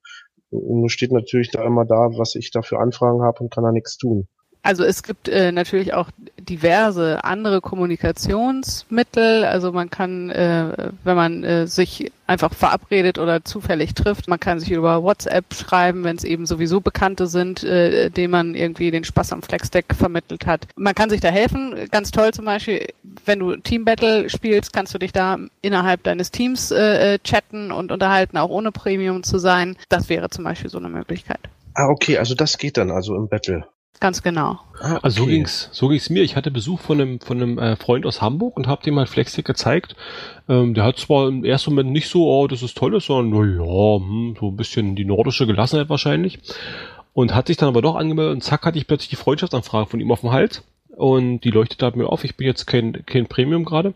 S2: Und nur steht natürlich da immer da, was ich da für Anfragen habe und kann da nichts tun.
S3: Also es gibt äh, natürlich auch diverse andere Kommunikationsmittel. Also man kann, äh, wenn man äh, sich einfach verabredet oder zufällig trifft, man kann sich über WhatsApp schreiben, wenn es eben sowieso Bekannte sind, äh, denen man irgendwie den Spaß am Flexdeck vermittelt hat. Man kann sich da helfen. Ganz toll zum Beispiel, wenn du Team Battle spielst, kannst du dich da innerhalb deines Teams äh, äh, chatten und unterhalten, auch ohne Premium zu sein. Das wäre zum Beispiel so eine Möglichkeit.
S2: Ah, okay, also das geht dann also im Battle.
S3: Ganz genau.
S2: Ah,
S1: Also so
S2: okay.
S1: ging's, so ging's mir. Ich hatte Besuch von einem, von einem äh, Freund aus Hamburg und habe dem mal Flexstick gezeigt. Ähm, der hat zwar im ersten Moment nicht so, oh, das ist toll, sondern na ja, hm, so ein bisschen die nordische Gelassenheit wahrscheinlich. Und hat sich dann aber doch angemeldet und zack hatte ich plötzlich die Freundschaftsanfrage von ihm auf dem Hals. Und die leuchtete halt mir auf. Ich bin jetzt kein, kein Premium gerade.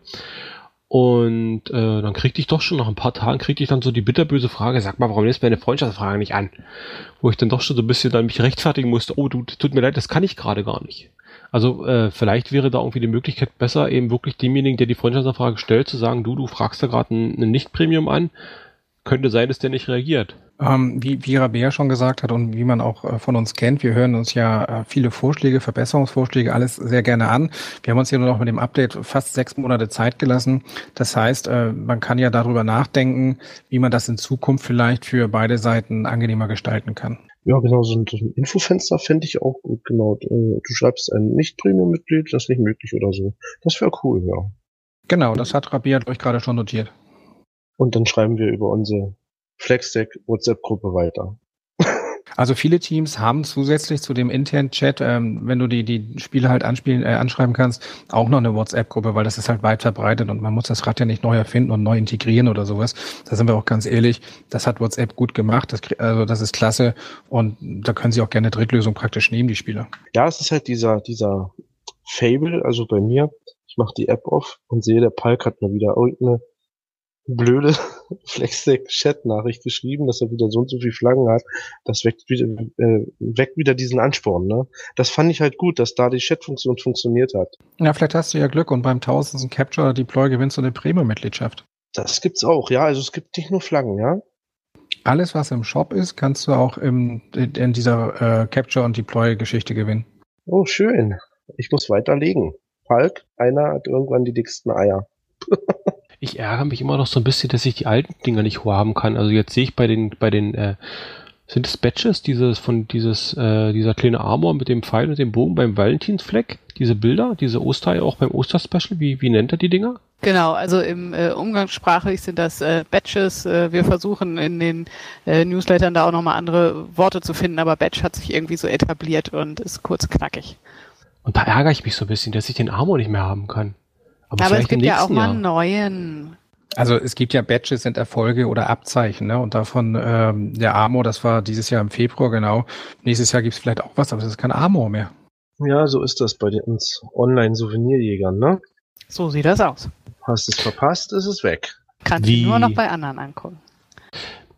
S1: Und äh, dann kriegte ich doch schon nach ein paar Tagen kriegte ich dann so die bitterböse Frage, sag mal, warum lässt mir eine Freundschaftsfrage nicht an? Wo ich dann doch schon so ein bisschen dann mich rechtfertigen musste, oh, du, tut mir leid, das kann ich gerade gar nicht. Also äh, vielleicht wäre da irgendwie die Möglichkeit besser, eben wirklich demjenigen, der die Freundschaftsanfrage stellt, zu sagen, du, du fragst da gerade ein, ein Nicht-Premium an, könnte sein, dass der nicht reagiert.
S4: Ähm, wie, wie Rabea schon gesagt hat und wie man auch äh, von uns kennt, wir hören uns ja äh, viele Vorschläge, Verbesserungsvorschläge, alles sehr gerne an. Wir haben uns hier nur noch mit dem Update fast sechs Monate Zeit gelassen. Das heißt, äh, man kann ja darüber nachdenken, wie man das in Zukunft vielleicht für beide Seiten angenehmer gestalten kann.
S2: Ja, genau, so ein, so ein Infofenster fände ich auch gut, genau. Äh, Du schreibst ein Nicht-Premium-Mitglied, das ist nicht möglich oder so. Das wäre cool, ja.
S4: Genau, das hat Rabea euch gerade schon notiert.
S2: Und dann schreiben wir über unsere Flexdeck WhatsApp-Gruppe weiter.
S4: Also viele Teams haben zusätzlich zu dem internen Chat, ähm, wenn du die, die Spiele halt anspielen, äh, anschreiben kannst, auch noch eine WhatsApp-Gruppe, weil das ist halt weit verbreitet und man muss das Rad ja nicht neu erfinden und neu integrieren oder sowas. Da sind wir auch ganz ehrlich, das hat WhatsApp gut gemacht, das, also das ist klasse und da können sie auch gerne Drittlösung praktisch nehmen, die Spieler.
S2: Ja, es ist halt dieser, dieser Fable, also bei mir, ich mache die App auf und sehe, der Palk hat mir wieder irgendeine blöde Flexdeck-Chat-Nachricht geschrieben, dass er wieder so und so viele Flaggen hat. Das weckt wieder, äh, weckt wieder diesen Ansporn, ne? Das fand ich halt gut, dass da die Chat-Funktion funktioniert hat.
S4: Ja, vielleicht hast du ja Glück und beim tausendsten Capture oder Deploy gewinnst du eine Premium-Mitgliedschaft.
S2: Das gibt's auch, ja. Also es gibt nicht nur Flaggen, ja.
S4: Alles, was im Shop ist, kannst du auch im, in dieser äh, Capture- und Deploy-Geschichte gewinnen.
S2: Oh, schön. Ich muss weiterlegen. Palk, einer hat irgendwann die dicksten Eier.
S1: Ich ärgere mich immer noch so ein bisschen, dass ich die alten Dinger nicht haben kann. Also jetzt sehe ich bei den, bei den, äh, sind es Badges, dieses, von dieses, äh, dieser kleine Armor mit dem Pfeil und dem Bogen beim Valentinsfleck? Diese Bilder, diese Oster, auch beim Osterspecial, wie, wie nennt er die Dinger?
S3: Genau, also im äh, Umgangssprachlich sind das äh, Badges. Äh, wir versuchen in den äh, Newslettern da auch nochmal andere Worte zu finden, aber Badge hat sich irgendwie so etabliert und ist kurz knackig.
S1: Und da ärgere ich mich so ein bisschen, dass ich den Armor nicht mehr haben kann.
S3: Aber, es
S1: vielleicht im
S3: gibt ja auch mal einen neuen.
S4: Also es gibt ja Badges, sind Erfolge oder Abzeichen, ne? Und davon ähm, der Armor, das war dieses Jahr im Februar, genau. Nächstes Jahr gibt's vielleicht auch was, aber es ist kein Armor mehr.
S2: Ja, so ist das bei den uns Online-Souvenirjägern, ne?
S3: So sieht das aus.
S2: Hast es verpasst, ist es weg.
S3: Kannst du nur noch bei anderen angucken.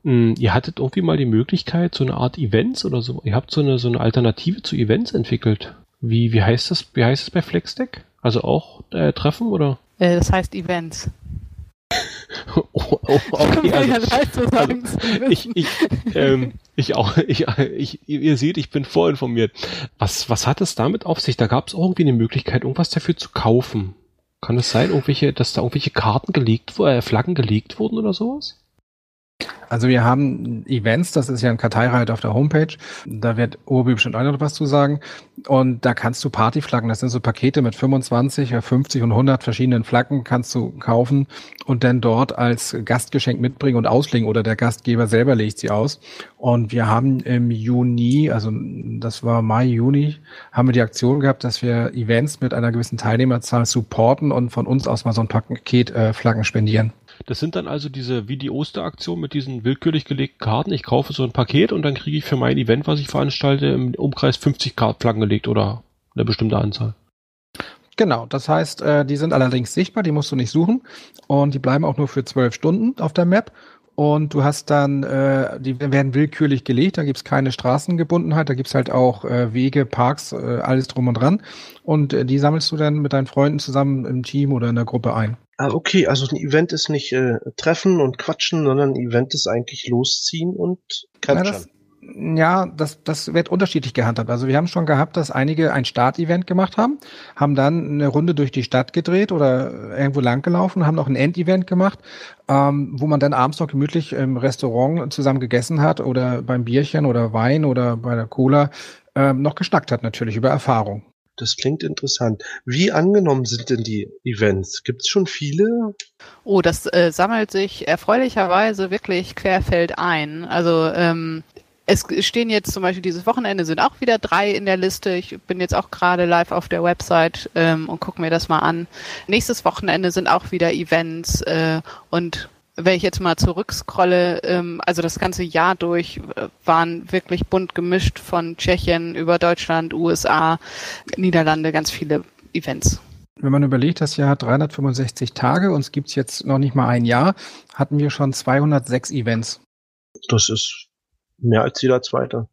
S1: Mm, Ihr hattet irgendwie mal die Möglichkeit, so eine Art Events oder so. Ihr habt so eine, so eine Alternative zu Events entwickelt. Wie, wie heißt das, wie heißt es bei FlexDeck? Also auch äh, Treffen oder?
S3: Äh, das heißt Events.
S1: Oh, oh, okay, also,
S3: das heißt so sagen zu
S1: ich, ich, ähm, ich auch, ich, ich, ihr seht, ich bin vorinformiert. Was, was hat es damit auf sich? Da gab es irgendwie eine Möglichkeit, irgendwas dafür zu kaufen. Kann es sein, irgendwelche, dass da irgendwelche Karten gelegt, äh, Flaggen gelegt wurden oder sowas?
S4: Also wir haben Events, das ist ja ein Karteireiter auf der Homepage. Da wird Obi bestimmt auch noch was zu sagen. Und da kannst du Partyflaggen, das sind so Pakete mit 25, oder 50 und 100 verschiedenen Flaggen kannst du kaufen und dann dort als Gastgeschenk mitbringen und auslegen oder der Gastgeber selber legt sie aus. Und wir haben im Juni, also das war Mai, Juni, haben wir die Aktion gehabt, dass wir Events mit einer gewissen Teilnehmerzahl supporten und von uns aus mal so ein Paket äh, Flaggen spendieren.
S1: Das sind dann also diese, wie die Osteraktion mit diesen willkürlich gelegten Karten. Ich kaufe so ein Paket und dann kriege ich für mein Event, was ich veranstalte, im Umkreis 50 Kart- Flaggen gelegt oder eine bestimmte Anzahl.
S4: Genau, das heißt, äh, die sind allerdings sichtbar, die musst du nicht suchen und die bleiben auch nur für zwölf Stunden auf der Map und du hast dann, äh, die werden willkürlich gelegt, da gibt's keine Straßengebundenheit, da gibt's halt auch äh, Wege, Parks, äh, alles drum und dran. Und äh, die sammelst du dann mit deinen Freunden zusammen im Team oder in der Gruppe ein.
S2: Ah, okay, also ein Event ist nicht äh, treffen und quatschen, sondern ein Event ist eigentlich losziehen und capturen.
S4: Ja, das, ja, das, das wird unterschiedlich gehandhabt. Also wir haben schon gehabt, dass einige ein Start-Event gemacht haben, haben dann eine Runde durch die Stadt gedreht oder irgendwo lang gelaufen, haben noch ein End-Event gemacht, ähm, wo man dann abends noch gemütlich im Restaurant zusammen gegessen hat oder beim Bierchen oder Wein oder bei der Cola ähm, noch geschnackt hat natürlich über Erfahrung.
S2: Das klingt interessant. Wie angenommen sind denn die Events? Gibt es schon viele?
S3: Oh, das äh, sammelt sich erfreulicherweise wirklich querfeld ein. Also ähm, es stehen jetzt zum Beispiel dieses Wochenende sind auch wieder drei in der Liste. Ich bin jetzt auch gerade live auf der Website ähm, und gucke mir das mal an. Nächstes Wochenende sind auch wieder Events äh, und wenn ich jetzt mal zurückscrolle, ähm, also das ganze Jahr durch äh, waren wirklich bunt gemischt von Tschechien über Deutschland, USA, Niederlande, ganz viele Events.
S4: Wenn man überlegt, das Jahr hat 365 Tage, uns gibt's jetzt noch nicht mal ein Jahr, hatten wir schon 206 Events.
S2: Das ist mehr als jeder zweite.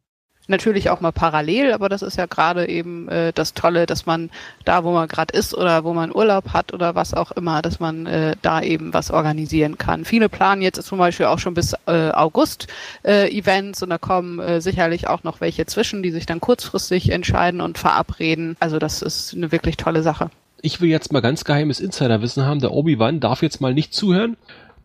S3: Natürlich auch mal parallel, aber das ist ja gerade eben äh, das Tolle, dass man da, wo man gerade ist oder wo man Urlaub hat oder was auch immer, dass man äh, da eben was organisieren kann. Viele planen jetzt zum Beispiel auch schon bis äh, August äh, Events und da kommen äh, sicherlich auch noch welche zwischen, die sich dann kurzfristig entscheiden und verabreden. Also das ist eine wirklich tolle Sache.
S1: Ich will jetzt mal ganz geheimes Insiderwissen haben. Der Obi-Wan darf jetzt mal nicht zuhören.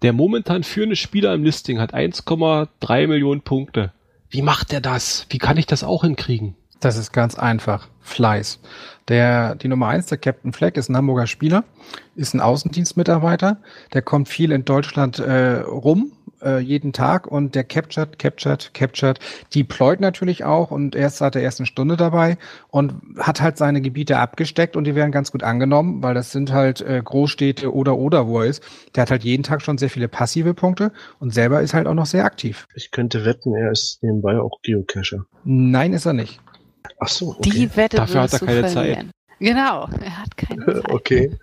S1: Der momentan führende Spieler im Listing hat 1,3 Millionen Punkte. Wie macht er das? Wie kann ich das auch hinkriegen?
S4: Das ist ganz einfach. Fleiß. Der, die Nummer eins, der Captain Fleck, ist ein Hamburger Spieler, ist ein Außendienstmitarbeiter, der kommt viel in Deutschland äh, rum, äh, jeden Tag und der captured, captured, captured, deployt natürlich auch und er ist seit der ersten Stunde dabei und hat halt seine Gebiete abgesteckt und die werden ganz gut angenommen, weil das sind halt äh, Großstädte oder oder wo er ist. Der hat halt jeden Tag schon sehr viele passive Punkte und selber ist halt auch noch sehr aktiv.
S2: Ich könnte wetten, er ist nebenbei auch Geocacher.
S4: Nein, ist er nicht.
S2: Ach so, okay.
S3: Die Wette
S1: Dafür hat er keine
S3: verlieren. Genau, er hat keine Zeit.
S2: okay.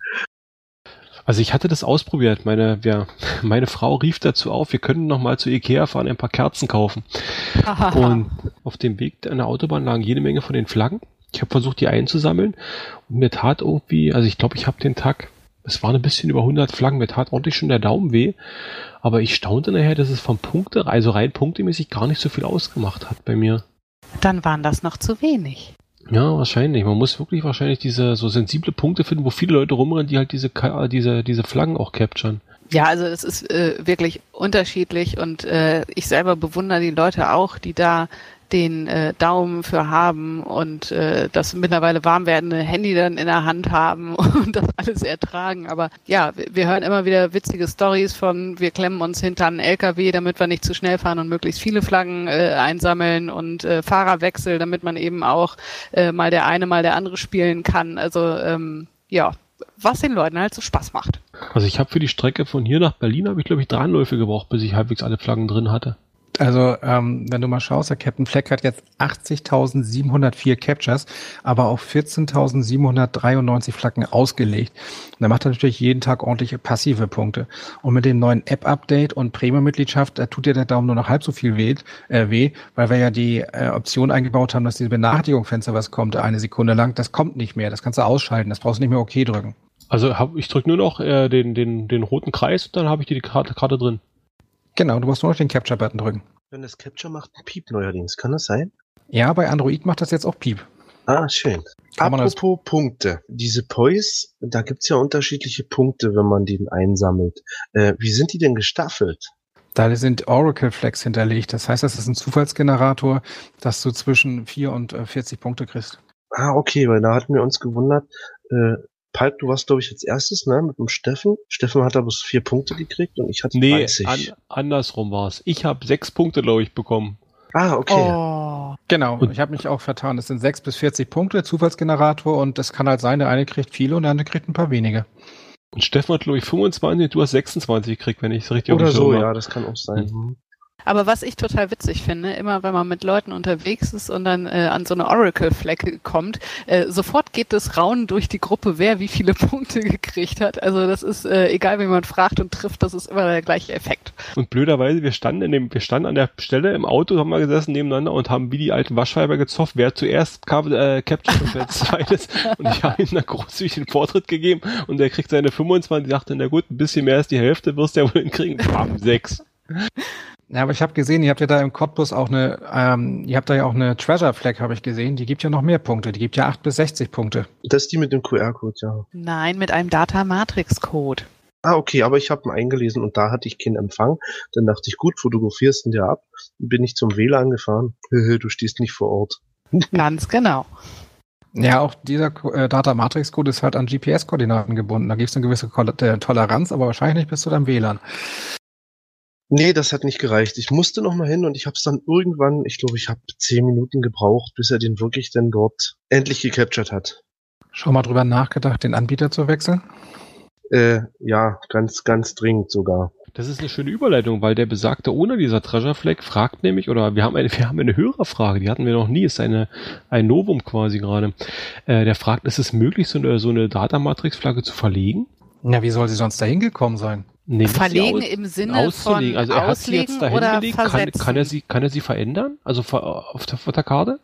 S1: Also ich hatte das ausprobiert. Meine, ja, meine Frau rief dazu auf, wir können noch mal zu Ikea fahren, ein paar Kerzen kaufen. Und auf dem Weg an der Autobahn lagen jede Menge von den Flaggen. Ich habe versucht, die einzusammeln. Und mir tat irgendwie, also ich glaube, ich habe den Tag, es waren ein bisschen über 100 Flaggen, mir tat ordentlich schon der Daumen weh. Aber ich staunte nachher, dass es vom Punkte, also rein punktemäßig gar nicht so viel ausgemacht hat bei mir.
S3: Dann waren das noch zu wenig.
S1: Ja, wahrscheinlich. Man muss wirklich wahrscheinlich diese so sensible Punkte finden, wo viele Leute rumrennen, die halt diese, diese, diese Flaggen auch capturen.
S3: Ja, also es ist äh, wirklich unterschiedlich und äh, ich selber bewundere die Leute auch, die da den äh, Daumen für haben und äh, das mittlerweile warm werdende Handy dann in der Hand haben und das alles ertragen. Aber ja, wir, hören immer wieder witzige Stories von, wir klemmen uns hinter einen LKW, damit wir nicht zu schnell fahren und möglichst viele Flaggen äh, einsammeln und äh, Fahrerwechsel, damit man eben auch äh, mal der eine, mal der andere spielen kann. Also ähm, ja, was den Leuten halt so Spaß macht.
S1: Also ich habe für die Strecke von hier nach Berlin, habe ich glaube ich drei Anläufe gebraucht, bis ich halbwegs alle Flaggen drin hatte.
S4: Also, ähm, wenn du mal schaust, der Captain Fleck hat jetzt 80.704 Captures, aber auch 14.793 Flaggen ausgelegt. Und da macht er natürlich jeden Tag ordentliche passive Punkte. Und mit dem neuen App-Update und Premium-Mitgliedschaft, da tut dir der Daumen nur noch halb so viel weh, äh, weh weil wir ja die äh, Option eingebaut haben, dass diese Benachrichtigung, wenn was kommt, eine Sekunde lang, das kommt nicht mehr. Das kannst du ausschalten. Das brauchst du nicht mehr OK drücken.
S1: Also hab, ich drücke nur noch äh, den, den, den roten Kreis und dann habe ich die Karte, Karte drin.
S4: Genau, du musst nur noch den Capture-Button drücken.
S2: Wenn das Capture macht, Piep neuerdings. Kann das sein?
S4: Ja, bei Android macht das jetzt auch Piep.
S2: Ah, schön.
S4: Kann
S2: Apropos Punkte. Diese Poise, da gibt's ja unterschiedliche Punkte, wenn man den einsammelt. Äh, wie sind die denn gestaffelt?
S4: Da sind Oracle Flags hinterlegt. Das heißt, das ist ein Zufallsgenerator, dass du zwischen 4 und äh, 40 Punkte kriegst.
S2: Ah, okay, weil da hatten wir uns gewundert. Äh, Palp, du warst, glaube ich, als erstes, ne, mit dem Steffen. Steffen hat da bloß vier Punkte gekriegt und ich hatte
S1: Nee,
S2: 30.
S1: an, andersrum war's. Ich habe sechs Punkte, glaube ich, bekommen.
S2: ah, okay.
S3: Oh.
S4: Genau,
S1: Und-
S4: ich habe mich auch vertan. Das sind 6 bis 40 Punkte, Zufallsgenerator und das kann halt sein, der eine kriegt viele und der andere kriegt ein paar wenige.
S1: Und Steffen hat, glaube ich, 25, du hast 26 gekriegt, wenn ich es richtig
S2: Oder so, ja, das kann auch sein. Mhm.
S3: Aber was ich total witzig finde, immer wenn man mit Leuten unterwegs ist und dann äh, an so eine Oracle-Flecke kommt, äh, sofort geht das Raunen durch die Gruppe, wer wie viele Punkte gekriegt hat. Also das ist äh, egal, wie man fragt und trifft, das ist immer der gleiche Effekt.
S1: Und blöderweise, wir standen in dem, wir standen an der Stelle im Auto, haben wir gesessen nebeneinander und haben wie die alten Waschweiber gezofft, wer zuerst äh, captured und wer zweites. und ich habe ihm dann großzügig den Vortritt gegeben und er kriegt seine 25, dachte, na gut, ein bisschen mehr als die Hälfte wirst du ja wohl hinkriegen. Bam, sechs.
S4: Ja, aber ich habe gesehen, ihr habt ja da im Cottbus auch eine, ähm, ihr habt da ja auch eine Treasure Flag, habe ich gesehen. Die gibt ja noch mehr Punkte. Die gibt ja 8 bis 60 Punkte.
S2: Das ist die mit dem QR-Code, ja.
S3: Nein, mit einem Data Matrix Code.
S2: Ah, okay, aber ich habe ihn eingelesen und da hatte ich keinen Empfang. Dann dachte ich, gut, fotografierst ihn dir ab. Bin ich zum WLAN gefahren. du stehst nicht vor Ort.
S3: Ganz genau.
S4: Ja, auch dieser äh, Data Matrix Code ist halt an GPS-Koordinaten gebunden. Da gibt es eine gewisse äh, Toleranz, aber wahrscheinlich nicht bis zu deinem WLAN.
S2: Nee, das hat nicht gereicht. Ich musste noch mal hin und ich habe es dann irgendwann, ich glaube, ich habe zehn Minuten gebraucht, bis er den wirklich dann dort endlich gecaptured hat.
S4: Schon mal drüber nachgedacht, den Anbieter zu wechseln?
S2: Äh, ja, ganz, ganz dringend sogar.
S1: Das ist eine schöne Überleitung, weil der besagte Owner dieser Treasure Flag fragt nämlich, oder wir haben eine, wir haben eine höhere Frage, die hatten wir noch nie, ist eine, ein Novum quasi gerade. Äh, der fragt, ist es möglich, so eine, so eine Datamatrix-Flagge zu verlegen?
S4: Ja, wie soll sie sonst dahin gekommen sein?
S3: Nee, verlegen aus, im Sinne auszulegen. von
S1: also er hat sie jetzt dahin gelegt. Kann, kann, er sie, kann er sie verändern? Also auf der, auf der Karte?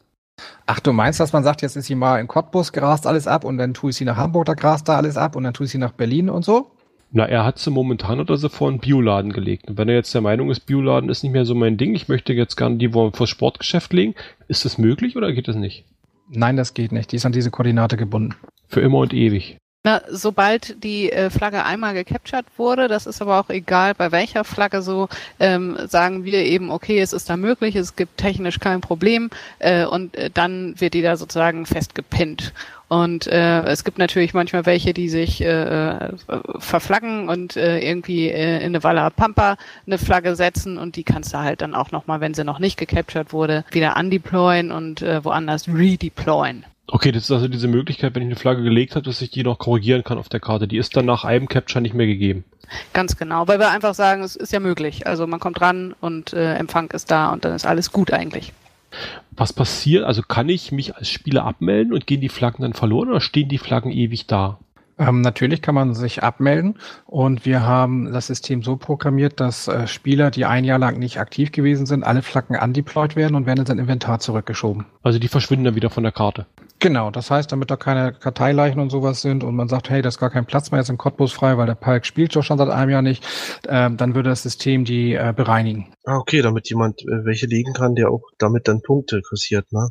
S4: Ach, du meinst, dass man sagt, jetzt ist sie mal in Cottbus, grast alles ab und dann tue ich sie nach Hamburg, da grast da alles ab und dann tue ich sie nach Berlin und so?
S1: Na, er hat sie momentan oder so vor einen Bioladen gelegt. Und wenn er jetzt der Meinung ist, Bioladen ist nicht mehr so mein Ding, ich möchte jetzt gerne die vor Sportgeschäft legen, ist das möglich oder geht das nicht?
S4: Nein, das geht nicht. Die ist an diese Koordinate gebunden.
S1: Für immer und ewig.
S3: Na, sobald die äh, Flagge einmal gecaptured wurde, das ist aber auch egal bei welcher Flagge so, ähm, sagen wir eben, okay, es ist da möglich, es gibt technisch kein Problem äh, und äh, dann wird die da sozusagen festgepinnt. Und äh, es gibt natürlich manchmal welche, die sich äh, äh verflaggen und äh, irgendwie äh, in eine Walla Pampa eine Flagge setzen und die kannst du halt dann auch nochmal, wenn sie noch nicht gecaptured wurde, wieder undeployen und äh, woanders redeployen.
S1: Okay, das ist also diese Möglichkeit, wenn ich eine Flagge gelegt habe, dass ich die noch korrigieren kann auf der Karte. Die ist dann nach einem Capture nicht mehr gegeben.
S3: Ganz genau, weil wir einfach sagen, es ist ja möglich. Also man kommt ran und äh, Empfang ist da und dann ist alles gut eigentlich.
S1: Was passiert? Also kann ich mich als Spieler abmelden und gehen die Flaggen dann verloren oder stehen die Flaggen ewig da?
S4: Ähm, natürlich kann man sich abmelden und wir haben das System so programmiert, dass äh, Spieler, die ein Jahr lang nicht aktiv gewesen sind, alle Flaggen undeployed werden und werden in sein Inventar zurückgeschoben.
S1: Also die verschwinden dann wieder von der Karte.
S4: Genau, das heißt, damit da keine Karteileichen und sowas sind und man sagt, hey, da ist gar kein Platz mehr jetzt im Cottbus frei, weil der Palk spielt schon seit einem Jahr nicht, äh, dann würde das System die äh, bereinigen.
S2: Ah, okay, damit jemand äh, welche legen kann, der auch damit dann Punkte kassiert, ne?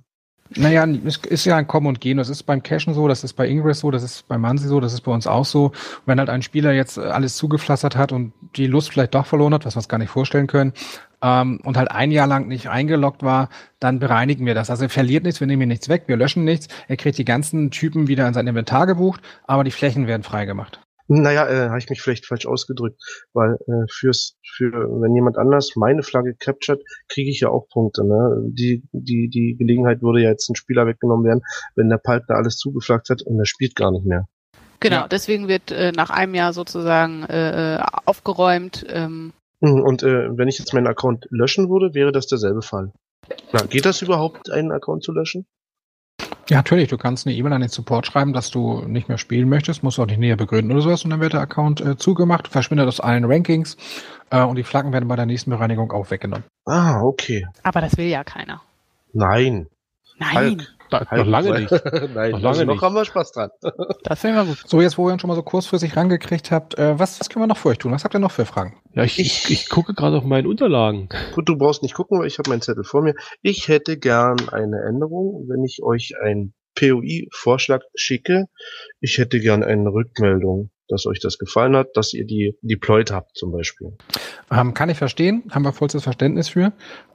S4: Naja, es ist ja ein Kommen und Gehen. Das ist beim Cashen so, das ist bei Ingress so, das ist bei Mansi so, das ist bei uns auch so. Und wenn halt ein Spieler jetzt alles zugepflastert hat und die Lust vielleicht doch verloren hat, was wir uns gar nicht vorstellen können, ähm, und halt ein Jahr lang nicht eingeloggt war, dann bereinigen wir das. Also er verliert nichts, wir nehmen ihm nichts weg, wir löschen nichts. Er kriegt die ganzen Typen wieder in sein Inventar gebucht, aber die Flächen werden freigemacht.
S2: Naja, äh, habe ich mich vielleicht falsch ausgedrückt, weil äh, fürs, für wenn jemand anders meine Flagge captured, kriege ich ja auch Punkte. Ne? Die, die, die Gelegenheit würde ja jetzt ein Spieler weggenommen werden, wenn der Palk da alles zugeflaggt hat und er spielt gar nicht mehr.
S3: Genau, ja. deswegen wird äh, nach einem Jahr sozusagen äh, äh aufgeräumt. Ähm.
S2: Mhm, und äh, wenn ich jetzt meinen Account löschen würde, wäre das derselbe Fall. Na, geht das überhaupt, einen Account zu löschen?
S4: Ja, natürlich. Du kannst eine E-Mail an den Support schreiben, dass du nicht mehr spielen möchtest, musst du auch nicht näher begründen oder sowas und dann wird der Account äh, zugemacht, verschwindet aus allen Rankings äh, und die Flaggen werden bei der nächsten Bereinigung auch weggenommen.
S2: Ah, okay.
S3: Aber das will ja keiner.
S2: Nein.
S3: Nein. Hulk.
S1: Da, noch lange nicht.
S2: Nein, noch, lange also noch nicht. haben wir Spaß dran.
S4: das wir gut. So, jetzt wo ihr uns schon mal so kurzfristig rangekriegt habt, äh, was, was können wir noch für euch tun? Was habt ihr noch für Fragen?
S1: Ja, ich, ich, ich gucke gerade auf meinen Unterlagen.
S2: Gut, du brauchst nicht gucken, weil ich habe meinen Zettel vor mir. Ich hätte gern eine Änderung, wenn ich euch ein POI-Vorschlag schicke. Ich hätte gern eine Rückmeldung dass euch das gefallen hat, dass ihr die deployed habt zum Beispiel.
S4: Ähm, kann ich verstehen, haben wir vollstes Verständnis für.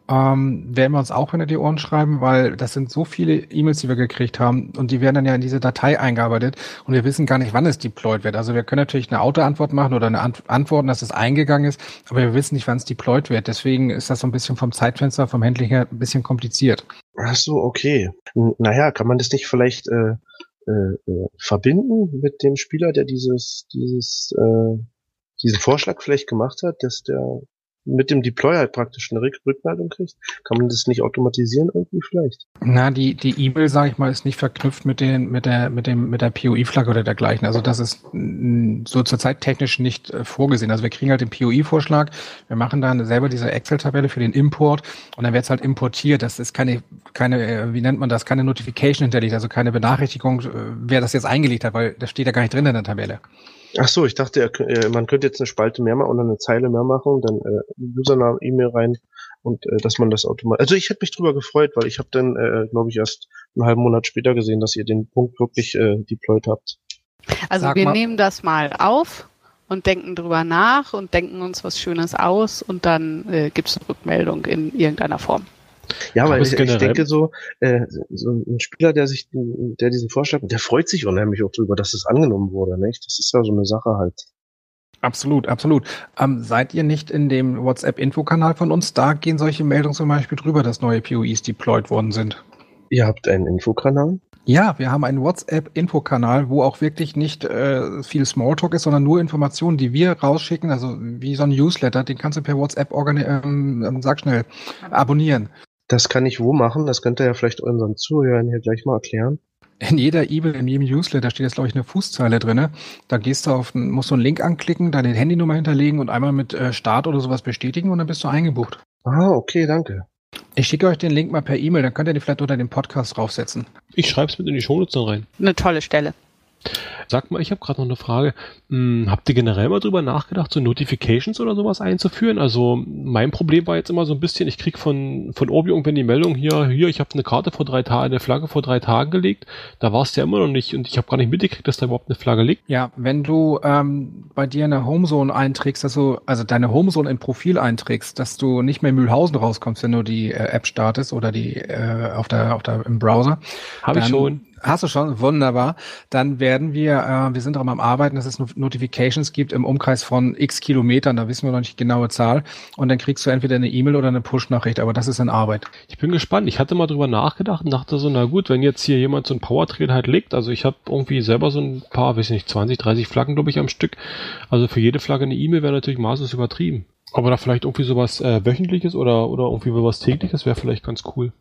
S4: Ähm, werden wir uns auch hinter die Ohren schreiben, weil das sind so viele E-Mails, die wir gekriegt haben und die werden dann ja in diese Datei eingearbeitet und wir wissen gar nicht, wann es deployed wird. Also wir können natürlich eine Autoantwort machen oder eine Ant Antworten, dass es eingegangen ist, aber wir wissen nicht, wann es deployed wird. Deswegen ist das so ein bisschen vom Zeitfenster, vom Handling her ein bisschen kompliziert.
S2: Ach so, okay. Naja, kann man das nicht vielleicht äh, äh, äh, verbinden mit dem Spieler, der dieses, dieses, äh, diesen Vorschlag vielleicht gemacht hat, dass der mit dem Deploy halt praktisch eine Rückmeldung kriegt? Kann man das nicht automatisieren irgendwie vielleicht?
S4: Na, die, die E-Mail, sage ich mal, ist nicht verknüpft mit den, mit der, mit dem, mit der POI-Flagge oder dergleichen. Also das ist so zurzeit technisch nicht äh, vorgesehen. Also wir kriegen halt den POI-Vorschlag, wir machen dann selber diese Excel-Tabelle für den Import und dann wird es halt importiert. Das ist keine, keine, äh, wie nennt man das, keine Notification hinterlegt, also keine Benachrichtigung, äh, wer das jetzt eingelegt hat, weil das steht ja gar nicht drin in der Tabelle.
S2: Ach so, ich dachte, man könnte jetzt eine Spalte mehr machen oder eine Zeile mehr machen, dann äh, Username, E-Mail rein und äh, dass man das automatisch. Also ich hätte mich drüber gefreut, weil ich habe dann, äh, glaube ich, erst einen halben Monat später gesehen, dass ihr den Punkt wirklich äh, deployed habt.
S3: Also Sag wir mal. nehmen das mal auf und denken drüber nach und denken uns was Schönes aus und dann äh, gibt es eine Rückmeldung in irgendeiner Form.
S2: Ja, weil ich, ich, denke so, äh, so ein Spieler, der sich, der diesen Vorschlag, der freut sich unheimlich auch drüber, dass es angenommen wurde, nicht? Das ist ja so eine Sache halt.
S4: Absolut, absolut. Ähm, seid ihr nicht in dem WhatsApp-Info-Kanal von uns? Da gehen solche Meldungen zum Beispiel drüber, dass neue POIs deployed worden sind.
S2: Ihr habt einen Infokanal?
S4: Ja, wir haben einen WhatsApp-Info-Kanal, wo auch wirklich nicht äh, viel Smalltalk ist, sondern nur Informationen, die wir rausschicken, also wie so ein Newsletter, den kannst du per WhatsApp ähm, sag schnell, abonnieren.
S2: Das kann ich wo machen? Das könnt ihr ja vielleicht unseren Zuhörern hier gleich mal erklären.
S4: In jeder E-Mail, in jedem Newsletter steht jetzt, glaube ich, eine Fußzeile drinne. Da gehst du auf, musst du einen Link anklicken, deine Handynummer hinterlegen und einmal mit äh, Start oder sowas bestätigen und dann bist du eingebucht.
S2: Ah, okay, danke.
S4: Ich schicke euch den Link mal per E-Mail, dann könnt ihr den vielleicht unter den Podcast draufsetzen.
S1: Ich schreibe es mit in die Shownotes rein.
S3: Eine tolle Stelle.
S1: Sag mal, ich habe gerade noch eine Frage. Hm, habt ihr generell mal drüber nachgedacht, so Notifications oder sowas einzuführen? Also mein Problem war jetzt immer so ein bisschen, ich krieg von, von Orbi irgendwann die Meldung hier, hier, ich habe eine Karte vor drei Tagen, eine Flagge vor drei Tagen gelegt. Da war es ja immer noch nicht und ich habe gar nicht mitgekriegt, dass da überhaupt eine Flagge liegt.
S4: Ja, wenn du ähm, bei dir eine Homezone einträgst, dass du, also deine Homezone in Profil einträgst, dass du nicht mehr in Mühlhausen rauskommst, wenn du die äh, App startest oder die äh, auf der, auf der im Browser.
S1: Habe ich schon
S4: Hast du schon? Wunderbar. Dann werden wir, äh, wir sind daran am Arbeiten, dass es Notifications gibt im Umkreis von x Kilometern, da wissen wir noch nicht die genaue Zahl. Und dann kriegst du entweder eine E-Mail oder eine Push-Nachricht, aber das ist in Arbeit.
S1: Ich bin gespannt. Ich hatte mal drüber nachgedacht und dachte so, na gut, wenn jetzt hier jemand so ein Powertrail halt legt, also ich habe irgendwie selber so ein paar, weiß nicht, 20, 30 Flaggen, glaube ich, am Stück. Also für jede Flagge eine E-Mail wäre natürlich maßlos übertrieben. Aber da vielleicht irgendwie sowas äh, wöchentliches oder, oder irgendwie sowas tägliches wäre vielleicht ganz cool.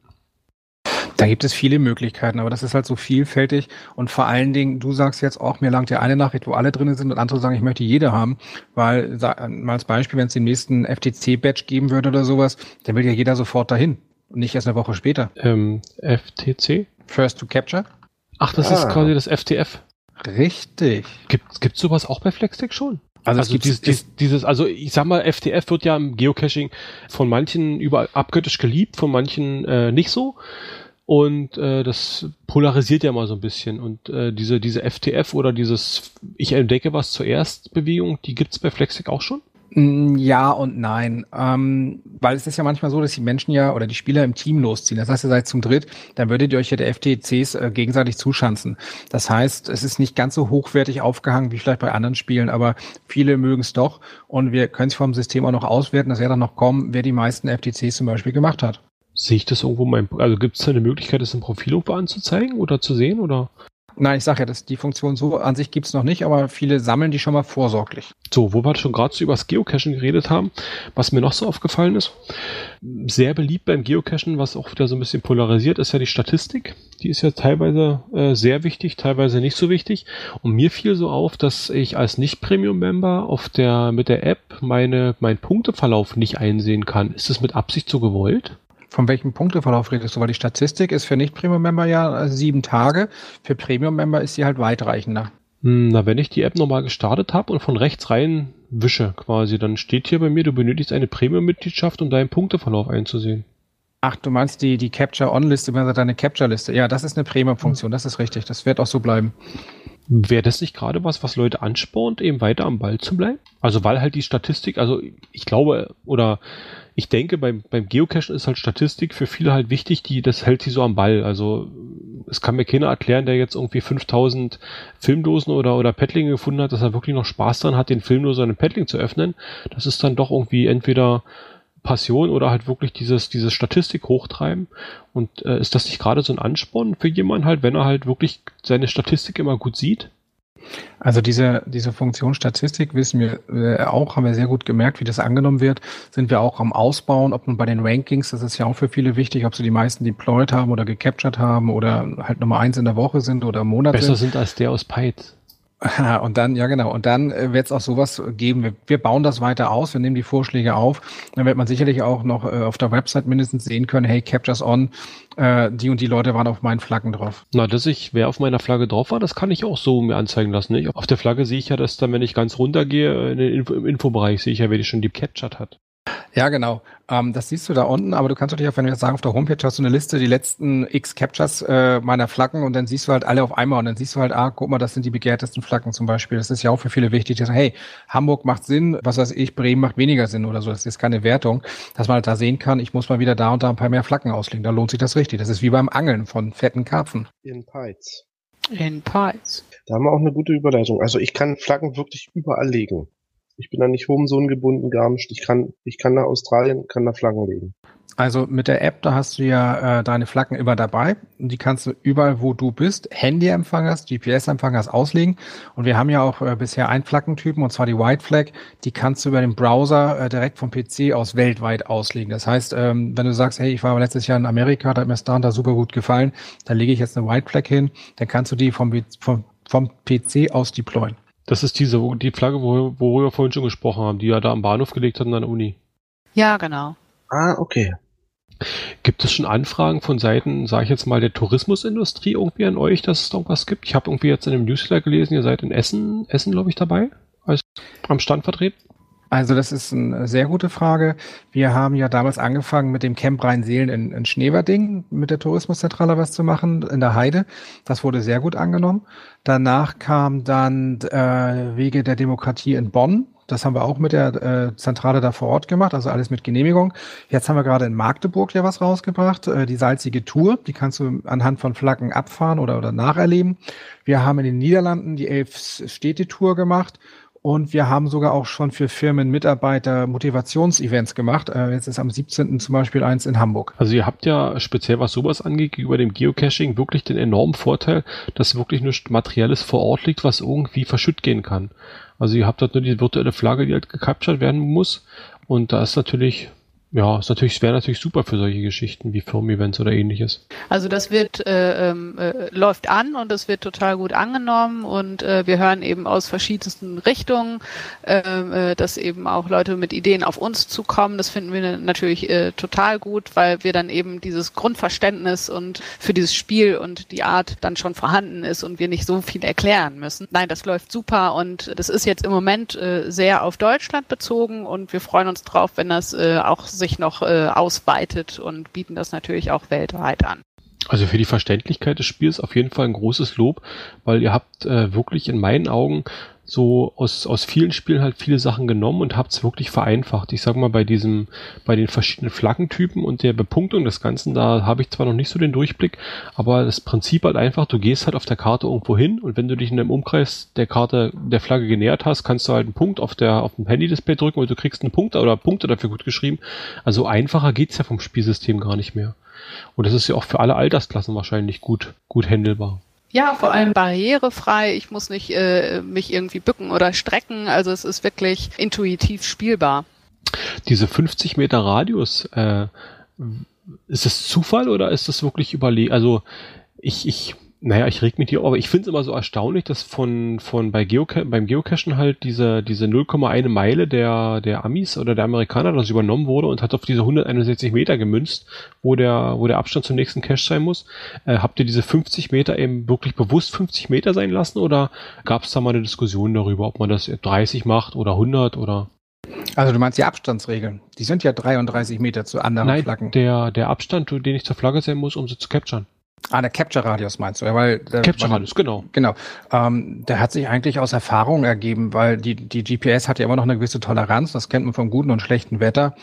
S4: Da gibt es viele Möglichkeiten, aber das ist halt so vielfältig und vor allen Dingen, du sagst jetzt auch, mir langt ja eine Nachricht, wo alle drin sind und andere sagen, ich möchte jede haben, weil mal als Beispiel, wenn es den nächsten FTC-Badge geben würde oder sowas, dann will ja jeder sofort dahin und nicht erst eine Woche später.
S1: Ähm, FTC?
S4: First to Capture?
S1: Ach, das ah. ist quasi das FTF.
S4: Richtig.
S1: Gibt gibt's sowas auch bei Flextech schon? Also, also dieses, dieses, dieses, also ich sag mal, FTF wird ja im Geocaching von manchen überall abgöttisch geliebt, von manchen äh, nicht so. Und äh, das polarisiert ja mal so ein bisschen. Und äh, diese, diese FTF oder dieses Ich entdecke was zuerst Bewegung, die gibt's bei Flextech auch schon?
S4: Mm, ja und nein. Ähm, weil es ist ja manchmal so, dass die Menschen ja oder die Spieler im Team losziehen. Das heißt, ihr seid zum Dritt, dann würdet ihr euch ja der FTCs äh, gegenseitig zuschanzen. Das heißt, es ist nicht ganz so hochwertig aufgehangen wie vielleicht bei anderen Spielen, aber viele mögen es doch. Und wir können es vom System auch noch auswerten, dass er dann noch kommen, wer die meisten FTCs zum Beispiel gemacht hat.
S1: Sehe ich das irgendwo mein, also gibt es da eine Möglichkeit, das im Profil irgendwo anzuzeigen oder zu sehen oder?
S4: Nein, ich sage ja, dass die Funktion so an sich gibt's noch nicht, aber viele sammeln die schon mal vorsorglich.
S1: So, wo wir schon gerade so über das Geocachen geredet haben, was mir noch so aufgefallen ist, sehr beliebt beim Geocachen, was auch wieder so ein bisschen polarisiert, ist ja die Statistik. Die ist ja teilweise äh, sehr wichtig, teilweise nicht so wichtig. Und mir fiel so auf, dass ich als Nicht-Premium-Member auf der mit der App meine meinen Punkteverlauf nicht einsehen kann. Ist das mit Absicht so gewollt?
S4: Von welchem Punkteverlauf redest du? Weil die Statistik ist für Nicht-Premium-Member ja sieben Tage. Für Premium-Member ist sie halt weitreichender.
S1: Hm, na, wenn ich die App nochmal gestartet habe und von rechts rein wische quasi, dann steht hier bei mir, du benötigst eine Premium-Mitgliedschaft, um deinen Punkteverlauf einzusehen.
S4: Ach, du meinst die, die Capture-On-Liste, deine Capture-Liste. Ja, das ist eine Premium-Funktion, das ist richtig. Das wird auch so bleiben.
S1: Wäre das nicht gerade was, was Leute anspornt, eben weiter am Ball zu bleiben? Also weil halt die Statistik, also ich glaube, oder ich denke, beim, beim Geocachen ist halt Statistik für viele halt wichtig, die, das hält sie so am Ball. Also, es kann mir keiner erklären, der jetzt irgendwie 5000 Filmdosen oder, oder Paddlinge gefunden hat, dass er wirklich noch Spaß dran hat, den Filmdosen oder den Paddling zu öffnen. Das ist dann doch irgendwie entweder Passion oder halt wirklich dieses, dieses Statistik hochtreiben. Und äh, ist das nicht gerade so ein Ansporn für jemanden halt, wenn er halt wirklich seine Statistik immer gut sieht?
S4: Also diese, diese Funktion Statistik wissen wir äh, auch, haben wir sehr gut gemerkt, wie das angenommen wird. Sind wir auch am Ausbauen, ob nun bei den Rankings, das ist ja auch für viele wichtig, ob sie die meisten deployed haben oder gecaptured haben oder halt Nummer eins in der Woche sind oder im Monat
S1: Besser sind als der aus Python.
S4: Und dann, ja genau, und dann äh, wird es auch sowas geben. Wir, wir, bauen das weiter aus, wir nehmen die Vorschläge auf. Dann wird man sicherlich auch noch äh, auf der Website mindestens sehen können, hey, Captures on, äh, die und die Leute waren auf meinen Flaggen drauf.
S1: Na, dass ich, wer auf meiner Flagge drauf war, das kann ich auch so mir anzeigen lassen. Ne? Auf der Flagge sehe ich ja, dass dann, wenn ich ganz runter gehe, in den Info, im Infobereich sehe ich ja, wer die schon die captured hat.
S4: Ja, genau. Ähm, das siehst du da unten, aber du kannst natürlich auch, wenn wir jetzt sagen, auf der Homepage hast du eine Liste, die letzten X Captures äh, meiner Flaggen und dann siehst du halt alle auf einmal und dann siehst du halt, ah, guck mal, das sind die begehrtesten Flaggen zum Beispiel. Das ist ja auch für viele wichtig, dass, hey, Hamburg macht Sinn, was weiß ich, Bremen macht weniger Sinn oder so. Das ist keine Wertung, dass man halt da sehen kann, ich muss mal wieder da und da ein paar mehr Flaggen auslegen. Da lohnt sich das richtig. Das ist wie beim Angeln von fetten Karpfen.
S2: In Pites.
S3: In Pites.
S2: Da haben wir auch eine gute Überleitung. Also ich kann Flaggen wirklich überall legen. Ich bin da nicht Homesohn gebunden, gar nicht. Ich kann, ich kann nach Australien, kann da Flaggen legen.
S4: Also mit der App, da hast du ja äh, deine Flaggen immer dabei und die kannst du überall, wo du bist, Handyempfang hast, GPS-Empfang hast, auslegen. Und wir haben ja auch äh, bisher einen Flaggentypen und zwar die White Flag. Die kannst du über den Browser äh, direkt vom PC aus weltweit auslegen. Das heißt, ähm, wenn du sagst, hey, ich war letztes Jahr in Amerika, da hat mir da und da super gut gefallen, da lege ich jetzt eine White Flag hin, dann kannst du die vom, vom, vom PC aus deployen.
S1: Das ist diese, die Flagge, wo, worüber wir vorhin schon gesprochen haben, die ja da am Bahnhof gelegt hatten an der Uni.
S3: Ja, genau.
S2: Ah, okay.
S1: Gibt es schon Anfragen von Seiten, sage ich jetzt mal, der Tourismusindustrie irgendwie an euch, dass es da irgendwas gibt? Ich habe irgendwie jetzt in dem Newsletter gelesen, ihr seid in Essen, Essen, glaube ich, dabei, als am Stand vertreten.
S4: Also das ist eine sehr gute Frage. Wir haben ja damals angefangen mit dem Camp Rheinseelen in, in Schneverding mit der Tourismuszentrale was zu machen in der Heide. Das wurde sehr gut angenommen. Danach kam dann äh, Wege der Demokratie in Bonn. Das haben wir auch mit der äh, Zentrale da vor Ort gemacht, also alles mit Genehmigung. Jetzt haben wir gerade in Magdeburg ja was rausgebracht, äh, die salzige Tour. Die kannst du anhand von Flaggen abfahren oder, oder nacherleben. Wir haben in den Niederlanden die Elf-Städte-Tour gemacht und wir haben sogar auch schon für Firmen Mitarbeiter Motivationsevents gemacht. Äh, jetzt ist am 17. zum Beispiel eins in Hamburg.
S1: Also ihr habt ja speziell was sowas angeht, gegenüber dem Geocaching wirklich den enormen Vorteil, dass wirklich nur Materielles vor Ort liegt, was irgendwie verschütt gehen kann. Also ihr habt dort nur die virtuelle Flagge, die halt gecaptured werden muss. Und da ist natürlich ja, ist natürlich, wäre natürlich super für solche Geschichten wie Firmen-Events oder ähnliches.
S3: Also das wird äh, ähm, äh, läuft an und es wird total gut angenommen und äh, wir hören eben aus verschiedensten Richtungen, ähm, äh, dass eben auch Leute mit Ideen auf uns zukommen. Das finden wir natürlich äh, total gut, weil wir dann eben dieses Grundverständnis und für dieses Spiel und die Art dann schon vorhanden ist und wir nicht so viel erklären müssen. Nein, das läuft super und das ist jetzt im Moment äh, sehr auf Deutschland bezogen und wir freuen uns drauf, wenn das auch sehr sich noch äh, ausweitet und bieten das natürlich auch weltweit an.
S1: Also für die Verständlichkeit des Spiels auf jeden Fall ein großes Lob, weil ihr habt äh, wirklich in meinen Augen so aus, aus vielen Spielen halt viele Sachen genommen und habt es wirklich vereinfacht. Ich sag mal, bei diesem, bei den verschiedenen Flaggentypen und der Bepunktung des Ganzen, da habe ich zwar noch nicht so den Durchblick, aber das Prinzip halt einfach, du gehst halt auf der Karte irgendwo hin und wenn du dich in einem Umkreis der Karte der Flagge genähert hast, kannst du halt einen Punkt auf der, auf dem Handy-Display drücken und du kriegst einen Punkt oder Punkte dafür gut geschrieben. Also einfacher geht's ja vom Spielsystem gar nicht mehr. Und das ist ja auch für alle Altersklassen wahrscheinlich gut, gut handelbar.
S3: Ja, vor allem barrierefrei. Ich muss nicht äh, mich irgendwie bücken oder strecken. Also es ist wirklich intuitiv spielbar.
S1: Diese 50 Meter Radius, äh, ist das Zufall oder ist das wirklich überlegt? Also ich, ich naja, ich reg mich hier, aber ich finde es immer so erstaunlich, dass von, von bei Geoca beim Geocachen halt diese, diese 0,1 Meile der, der Amis oder der Amerikaner das übernommen wurde und hat auf diese 161 Meter gemünzt, wo der, wo der Abstand zum nächsten Cache sein muss. Äh, habt ihr diese 50 Meter eben wirklich bewusst 50 Meter sein lassen oder gab es da mal eine Diskussion darüber, ob man das 30 macht oder 100 oder?
S4: Also du meinst die Abstandsregeln? Die sind ja 33 Meter zu anderen
S1: Nein,
S4: Flaggen.
S1: Der, der Abstand, den ich zur Flagge sein muss, um sie zu capturen.
S4: Ah, der Capture-Radius meinst du, ja, weil der,
S1: Capture-Radius, genau.
S4: Genau. Ähm, der hat sich eigentlich aus Erfahrung ergeben, weil die, die GPS hat ja immer noch eine gewisse Toleranz, das kennt man vom guten und schlechten Wetter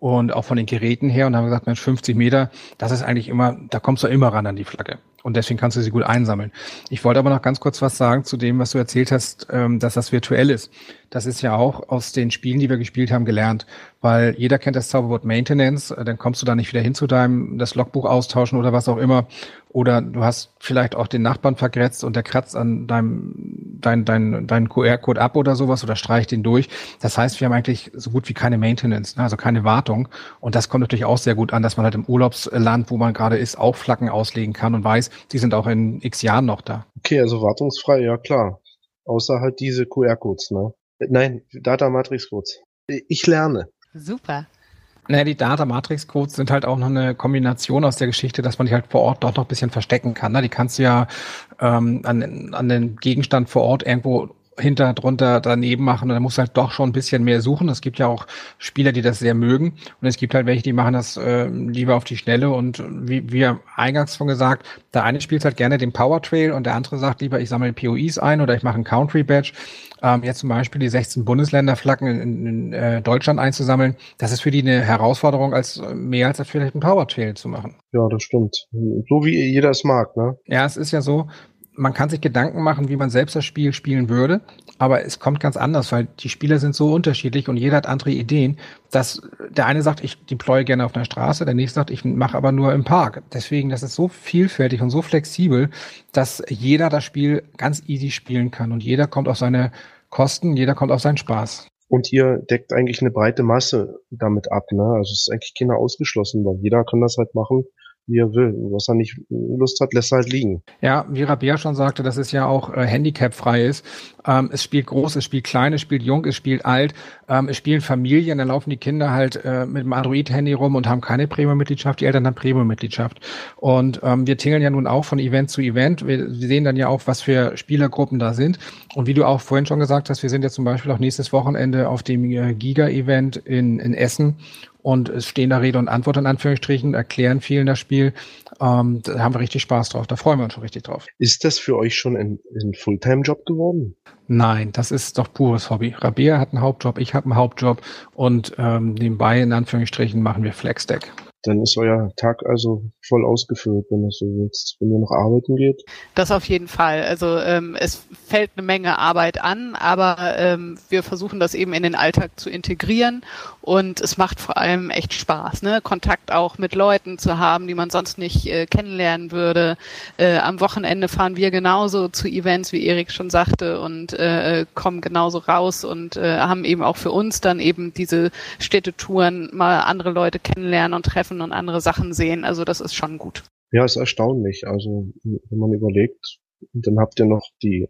S4: und auch von den Geräten her und haben gesagt, Mensch, 50 Meter, das ist eigentlich immer, da kommst du immer ran an die Flagge. Und deswegen kannst du sie gut einsammeln. Ich wollte aber noch ganz kurz was sagen zu dem, was du erzählt hast, ähm, dass das virtuell ist. Das ist ja auch aus den Spielen, die wir gespielt haben, gelernt. Weil jeder kennt das Zauberwort Maintenance, äh, dann kommst du da nicht wieder hin zu deinem, das Logbuch austauschen oder was auch immer. Oder du hast vielleicht auch den Nachbarn vergrätzt und der kratzt an deinem, dein, dein, dein QR-Code ab oder sowas oder streicht den durch. Das heißt, wir haben eigentlich so gut wie keine Maintenance, ne? also keine Wartung. Und das kommt natürlich auch sehr gut an, dass man halt im Urlaubsland, wo man gerade ist, auch Flaggen auslegen kann und weiß, die sind auch in x Jahren noch da.
S2: Okay, also wartungsfrei, ja klar. Außer halt diese QR-Codes, ne? Nein, Data Matrix Codes. Ich lerne.
S3: Super.
S4: Naja, die Data-Matrix-Codes sind halt auch noch eine Kombination aus der Geschichte, dass man die halt vor Ort doch noch ein bisschen verstecken kann. Ne? Die kannst du ja ähm, an, an den Gegenstand vor Ort irgendwo hinter, drunter, daneben machen und dann musst du halt doch schon ein bisschen mehr suchen. Es gibt ja auch Spieler, die das sehr mögen und es gibt halt welche, die machen das äh, lieber auf die Schnelle und wie wir eingangs schon gesagt, der eine spielt halt gerne den Power Trail und der andere sagt lieber, ich sammle POIs ein oder ich mache einen Country Badge. Ähm, jetzt zum Beispiel die 16 Bundesländerflaggen in, in, in äh, Deutschland einzusammeln, das ist für die eine Herausforderung, als äh, mehr als vielleicht einen Power Trail zu machen.
S2: Ja, das stimmt. So wie jeder es mag, ne?
S4: Ja, es ist ja so, man kann sich Gedanken machen, wie man selbst das Spiel spielen würde, aber es kommt ganz anders, weil die Spieler sind so unterschiedlich und jeder hat andere Ideen, dass der eine sagt, ich deploye gerne auf einer Straße, der nächste sagt, ich mache aber nur im Park. Deswegen, das ist so vielfältig und so flexibel, dass jeder das Spiel ganz easy spielen kann und jeder kommt auf seine Kosten, jeder kommt auf seinen Spaß.
S2: Und ihr deckt eigentlich eine breite Masse damit ab, ne? Also es ist eigentlich keiner ausgeschlossen, weil jeder kann das halt machen, wie er will. Was er nicht Lust hat, lässt er halt liegen.
S4: Ja, wie Rabea schon sagte, dass es ja auch äh, handicapfrei ist. Ähm, es spielt groß, es spielt klein, es spielt jung, es spielt alt, ähm, es spielen Familien, dann laufen die Kinder halt äh, mit dem Android-Handy rum und haben keine Premium-Mitgliedschaft, die Eltern haben Premium-Mitgliedschaft. Und ähm, wir tingeln ja nun auch von Event zu Event. Wir, wir sehen dann ja auch, was für Spielergruppen da sind. Und wie du auch vorhin schon gesagt hast, wir sind ja zum Beispiel auch nächstes Wochenende auf dem äh, Giga-Event in, in Essen und es stehen da Rede und Antwort in Anführungsstrichen, erklären vielen das Spiel. Ähm, da haben wir richtig Spaß drauf, da freuen wir uns schon richtig drauf.
S2: Ist das für euch schon ein, ein Fulltime-Job geworden?
S4: Nein, das ist doch pures Hobby. Rabea hat einen Hauptjob, ich habe einen Hauptjob und ähm, nebenbei in Anführungsstrichen machen wir Flexdeck
S2: dann ist euer Tag also voll ausgefüllt, wenn es so willst, wenn ihr noch arbeiten geht.
S3: Das auf jeden Fall. Also ähm, es fällt eine Menge Arbeit an, aber ähm, wir versuchen das eben in den Alltag zu integrieren und es macht vor allem echt Spaß, ne? Kontakt auch mit Leuten zu haben, die man sonst nicht äh, kennenlernen würde. Äh, am Wochenende fahren wir genauso zu Events, wie Erik schon sagte, und äh, kommen genauso raus und äh, haben eben auch für uns dann eben diese Städtetouren, mal andere Leute kennenlernen und treffen treffen und andere Sachen sehen. Also das ist schon gut.
S2: Ja, ist erstaunlich. Also wenn man überlegt, dann habt ihr noch die,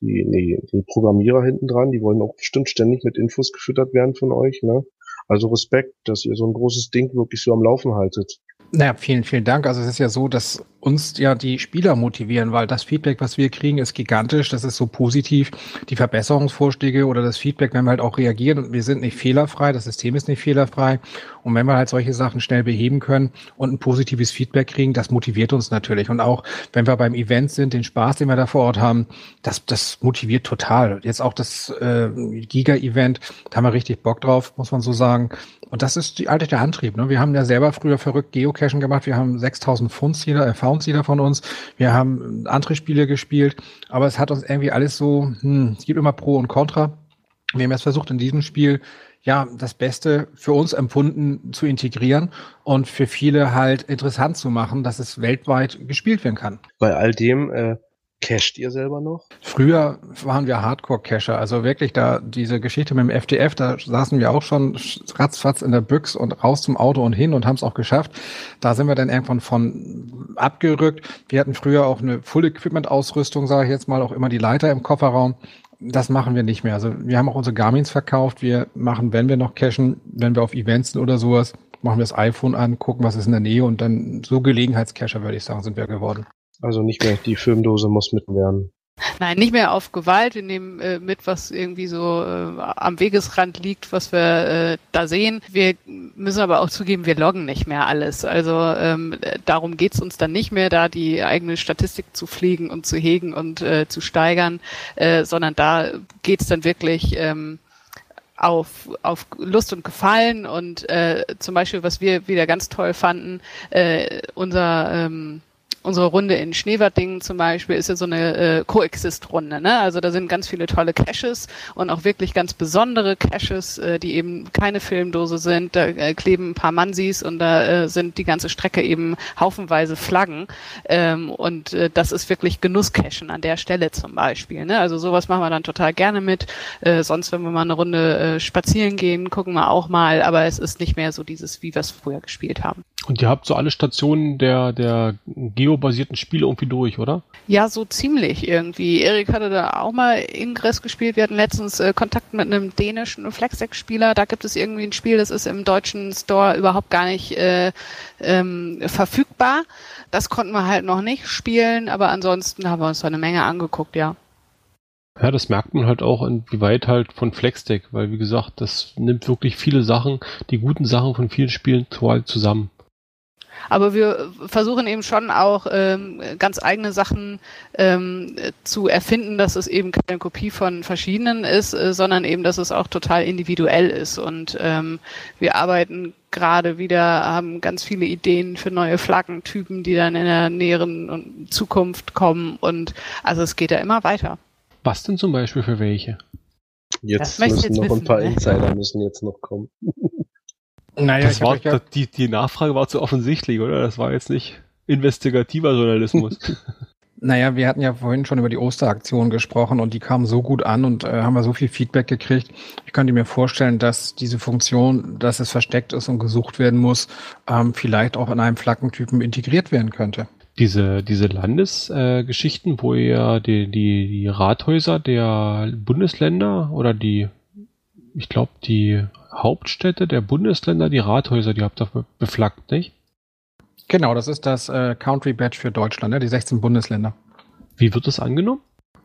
S2: die, die, die Programmierer hinten dran, die wollen auch bestimmt ständig mit Infos gefüttert werden von euch. Ne? Also Respekt, dass ihr so ein großes Ding wirklich so am Laufen haltet.
S4: Naja, vielen, vielen Dank. Also es ist ja so, dass uns ja die Spieler motivieren, weil das Feedback, was wir kriegen, ist gigantisch. Das ist so positiv. Die Verbesserungsvorschläge oder das Feedback, wenn wir halt auch reagieren und wir sind nicht fehlerfrei, das System ist nicht fehlerfrei. Und wenn wir halt solche Sachen schnell beheben können und ein positives Feedback kriegen, das motiviert uns natürlich. Und auch wenn wir beim Event sind, den Spaß, den wir da vor Ort haben, das, das motiviert total. Jetzt auch das äh, Giga-Event, da haben wir richtig Bock drauf, muss man so sagen. Und das ist die alte der Antrieb. Ne? Wir haben ja selber früher verrückt Geocachen gemacht. Wir haben 6000 Pfund jeder, äh, Founds jeder von uns. Wir haben andere Spiele gespielt. Aber es hat uns irgendwie alles so, hm, es gibt immer Pro und Contra. Wir haben jetzt versucht, in diesem Spiel ja, das Beste für uns empfunden zu integrieren und für viele halt interessant zu machen, dass es weltweit gespielt werden kann.
S2: Bei all dem äh, Cached ihr selber noch?
S4: Früher waren wir Hardcore-Cacher. Also wirklich da diese Geschichte mit dem FDF, da saßen wir auch schon ratzfatz in der Büchs und raus zum Auto und hin und haben es auch geschafft. Da sind wir dann irgendwann von abgerückt. Wir hatten früher auch eine Full-Equipment-Ausrüstung, sage ich jetzt mal, auch immer die Leiter im Kofferraum. Das machen wir nicht mehr. Also wir haben auch unsere Garmins verkauft. Wir machen, wenn wir noch cachen, wenn wir auf Events sind oder sowas, machen wir das iPhone an, gucken, was ist in der Nähe und dann so Gelegenheitscacher, würde ich sagen, sind wir geworden.
S2: Also nicht mehr, die Filmdose muss mit werden.
S3: Nein, nicht mehr auf Gewalt. Wir nehmen äh, mit, was irgendwie so äh, am Wegesrand liegt, was wir äh, da sehen. Wir müssen aber auch zugeben, wir loggen nicht mehr alles. Also ähm, darum geht's uns dann nicht mehr, da die eigene Statistik zu pflegen und zu hegen und äh, zu steigern, äh, sondern da geht's dann wirklich ähm, auf, auf Lust und Gefallen und äh, zum Beispiel, was wir wieder ganz toll fanden, unser ähm, unsere Runde in Schneewerdingen zum Beispiel ist ja so eine äh, Coexist-Runde. Ne? Also da sind ganz viele tolle Caches und auch wirklich ganz besondere Caches, äh, die eben keine Filmdose sind. Da äh, kleben ein paar Mansis und da äh, sind die ganze Strecke eben haufenweise Flaggen. Ähm, und äh, das ist wirklich Genusscachen an der Stelle zum Beispiel. Ne? Also sowas machen wir dann total gerne mit. Äh, sonst, wenn wir mal eine Runde äh, spazieren gehen, gucken wir auch mal. Aber es ist nicht mehr so dieses, wie wir es früher gespielt haben.
S1: Und ihr habt so alle Stationen der, der geobasierten Spiele irgendwie durch, oder?
S3: Ja, so ziemlich irgendwie. Erik hatte da auch mal Ingress gespielt. Wir hatten letztens äh, Kontakt mit einem dänischen Flexdeck-Spieler. Da gibt es irgendwie ein Spiel, das ist im deutschen Store überhaupt gar nicht äh, ähm, verfügbar. Das konnten wir halt noch nicht spielen, aber ansonsten haben wir uns da eine Menge angeguckt, ja.
S1: Ja, das merkt man halt auch, inwieweit halt von Flexdeck, weil wie gesagt, das nimmt wirklich viele Sachen, die guten Sachen von vielen Spielen zusammen.
S3: Aber wir versuchen eben schon auch ähm, ganz eigene Sachen ähm, zu erfinden, dass es eben keine Kopie von verschiedenen ist, äh, sondern eben, dass es auch total individuell ist. Und ähm, wir arbeiten gerade wieder, haben ganz viele Ideen für neue Flaggentypen, die dann in der näheren Zukunft kommen. Und also es geht ja immer weiter.
S1: Was denn zum Beispiel für welche?
S2: Jetzt müssen jetzt noch wissen, ein paar ne? Insider müssen jetzt noch kommen.
S1: Naja, das war, ja die, die Nachfrage war zu offensichtlich, oder? Das war jetzt nicht investigativer Journalismus.
S4: Naja, wir hatten ja vorhin schon über die Osteraktion gesprochen und die kam so gut an und äh, haben wir so viel Feedback gekriegt. Ich könnte mir vorstellen, dass diese Funktion, dass es versteckt ist und gesucht werden muss, ähm, vielleicht auch in einem Flaggentypen integriert werden könnte.
S1: Diese, diese Landesgeschichten, äh, wo ihr die, die, die Rathäuser der Bundesländer oder die, ich glaube, die Hauptstädte der Bundesländer, die Rathäuser, die habt ihr beflaggt, nicht?
S4: Genau, das ist das äh, Country Badge für Deutschland, ne? die 16 Bundesländer.
S1: Wie wird das angenommen?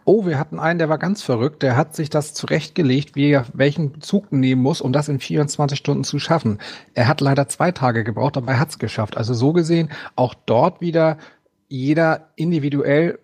S4: Oh, wir hatten einen, der war ganz verrückt. Der hat sich das zurechtgelegt, wie er welchen Zug nehmen muss, um das in 24 Stunden zu schaffen. Er hat leider zwei Tage gebraucht, aber er hat es geschafft. Also so gesehen, auch dort wieder jeder individuell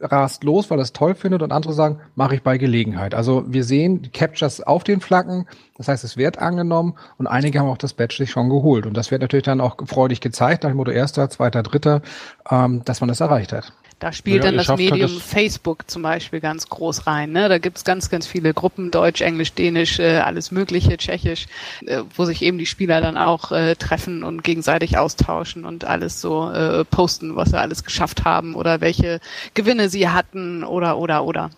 S4: rast los, weil er es toll findet und andere sagen, mache ich bei Gelegenheit. Also wir sehen die Captures auf den Flaggen, das heißt, es wird angenommen und einige haben auch das Badge sich schon geholt. Und das wird natürlich dann auch freudig gezeigt, nach dem Motto erster, zweiter, dritter, ähm, dass man das erreicht hat.
S3: Da spielt ja, dann das Medium das Facebook zum Beispiel ganz groß rein. Ne? Da gibt's ganz, ganz viele Gruppen, Deutsch, Englisch, Dänisch, äh, alles Mögliche, Tschechisch, äh, wo sich eben die Spieler dann auch äh, treffen und gegenseitig austauschen und alles so äh, posten, was sie alles geschafft haben oder welche Gewinne sie hatten oder, oder, oder.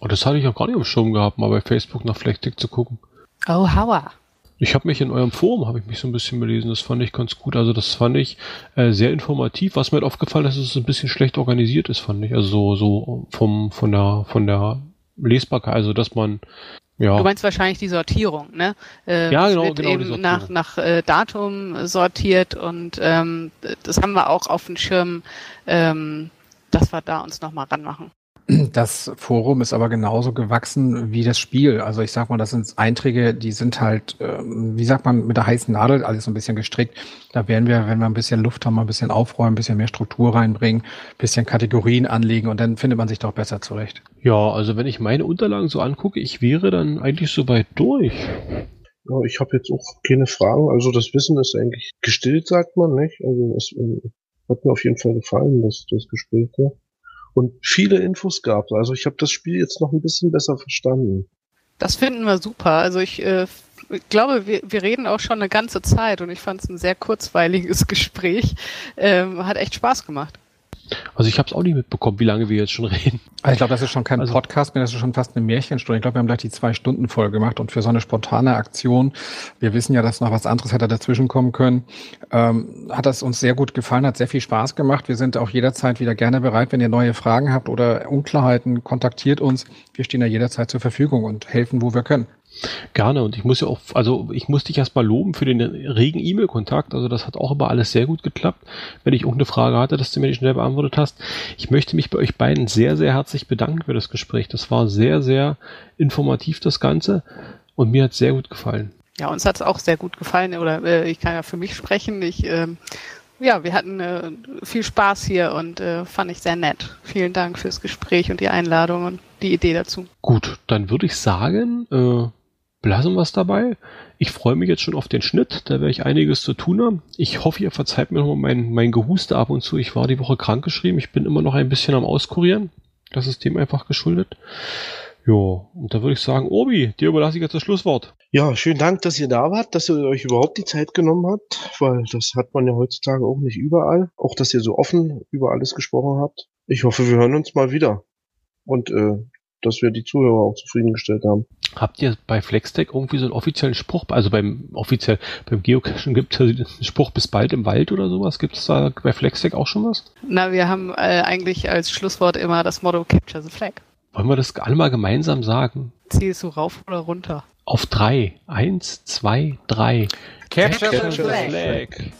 S1: Oh, das hatte ich auch gar nicht im Schirm gehabt, mal bei Facebook nach Flechtig zu gucken.
S3: Oh, hauer.
S1: Ich habe mich in eurem Forum, habe ich mich so ein bisschen belesen, das fand ich ganz gut. Also das fand ich äh, sehr informativ. Was mir halt aufgefallen ist, dass es ein bisschen schlecht organisiert ist, fand ich. Also so, so vom, von der, von der Lesbarkeit, also dass man ja.
S3: Du meinst wahrscheinlich die Sortierung, ne? Äh, ja, genau, wird genau eben nach, nach äh, Datum sortiert und ähm, das haben wir auch auf dem Schirm, ähm, dass wir da uns nochmal ranmachen.
S4: Das Forum ist aber genauso gewachsen wie das Spiel. Also ich sag mal, das sind Einträge, die sind halt, ähm, wie sagt man, mit der heißen Nadel alles so ein bisschen gestrickt. Da werden wir, wenn wir ein bisschen Luft haben, ein bisschen aufräumen, ein bisschen mehr Struktur reinbringen, ein bisschen Kategorien anlegen und dann findet man sich doch besser zurecht.
S1: Ja, also wenn ich meine Unterlagen so angucke, ich wäre dann eigentlich soweit durch.
S2: Ja, ich habe jetzt auch keine Fragen. Also das Wissen ist eigentlich gestillt, sagt man, nicht? Also es äh, hat mir auf jeden Fall gefallen, das, das Gespräch. Ja und viele Infos gab. Also ich habe das Spiel jetzt noch ein bisschen besser verstanden.
S3: Das finden wir super. Also ich äh, glaube, wir, wir reden auch schon eine ganze Zeit und ich fand es ein sehr kurzweiliges Gespräch. Ähm, hat echt Spaß gemacht.
S1: Also ich habe es auch nicht mitbekommen, wie lange wir jetzt schon reden.
S4: Also ich glaube, das ist schon kein also, Podcast mehr, das ist schon fast eine Märchenstunde. Ich glaube, wir haben gleich die zwei Stunden voll gemacht und für so eine spontane Aktion, wir wissen ja, dass noch was anderes hätte dazwischen kommen können, ähm, hat das uns sehr gut gefallen, hat sehr viel Spaß gemacht. Wir sind auch jederzeit wieder gerne bereit, wenn ihr neue Fragen habt oder Unklarheiten, kontaktiert uns. Wir stehen ja jederzeit zur Verfügung und helfen, wo wir können.
S1: Gerne und ich muss ja auch, also ich muss dich erstmal loben für den regen E-Mail-Kontakt. Also das hat auch immer alles sehr gut geklappt. Wenn ich irgendeine Frage hatte, dass du mir die schnell beantwortet hast. Ich möchte mich bei euch beiden sehr, sehr herzlich bedanken für das Gespräch. Das war sehr, sehr informativ, das Ganze. Und mir hat es sehr gut gefallen.
S3: Ja, uns hat es auch sehr gut gefallen. Oder äh, ich kann ja für mich sprechen. Ich ähm ja, wir hatten äh, viel Spaß hier und äh, fand ich sehr nett. Vielen Dank fürs Gespräch und die Einladung und die Idee dazu.
S1: Gut, dann würde ich sagen, äh, belassen wir es dabei. Ich freue mich jetzt schon auf den Schnitt, da werde ich einiges zu tun haben. Ich hoffe, ihr verzeiht mir nochmal mein, mein Gehuste ab und zu. Ich war die Woche krankgeschrieben, ich bin immer noch ein bisschen am Auskurieren. Das ist dem einfach geschuldet. Jo, und da würde ich sagen, Obi, dir überlasse ich jetzt das Schlusswort.
S2: Ja, schönen Dank, dass ihr da wart, dass ihr euch überhaupt die Zeit genommen habt, weil das hat man ja heutzutage auch nicht überall. Auch, dass ihr so offen über alles gesprochen habt. Ich hoffe, wir hören uns mal wieder. Und äh, dass wir die Zuhörer auch zufriedengestellt haben.
S1: Habt ihr bei Flexdeck irgendwie so einen offiziellen Spruch? Also beim offiziell beim Geocachen gibt es den Spruch bis bald im Wald oder sowas. Gibt es da bei Flexdeck auch schon was?
S3: Na, wir haben äh, eigentlich als Schlusswort immer das Motto Capture the Flag.
S1: Wollen wir das alle mal gemeinsam sagen?
S3: Zielst du rauf oder runter?
S1: Auf drei. Eins, zwei, drei.
S4: Capture, Capture the flag. flag.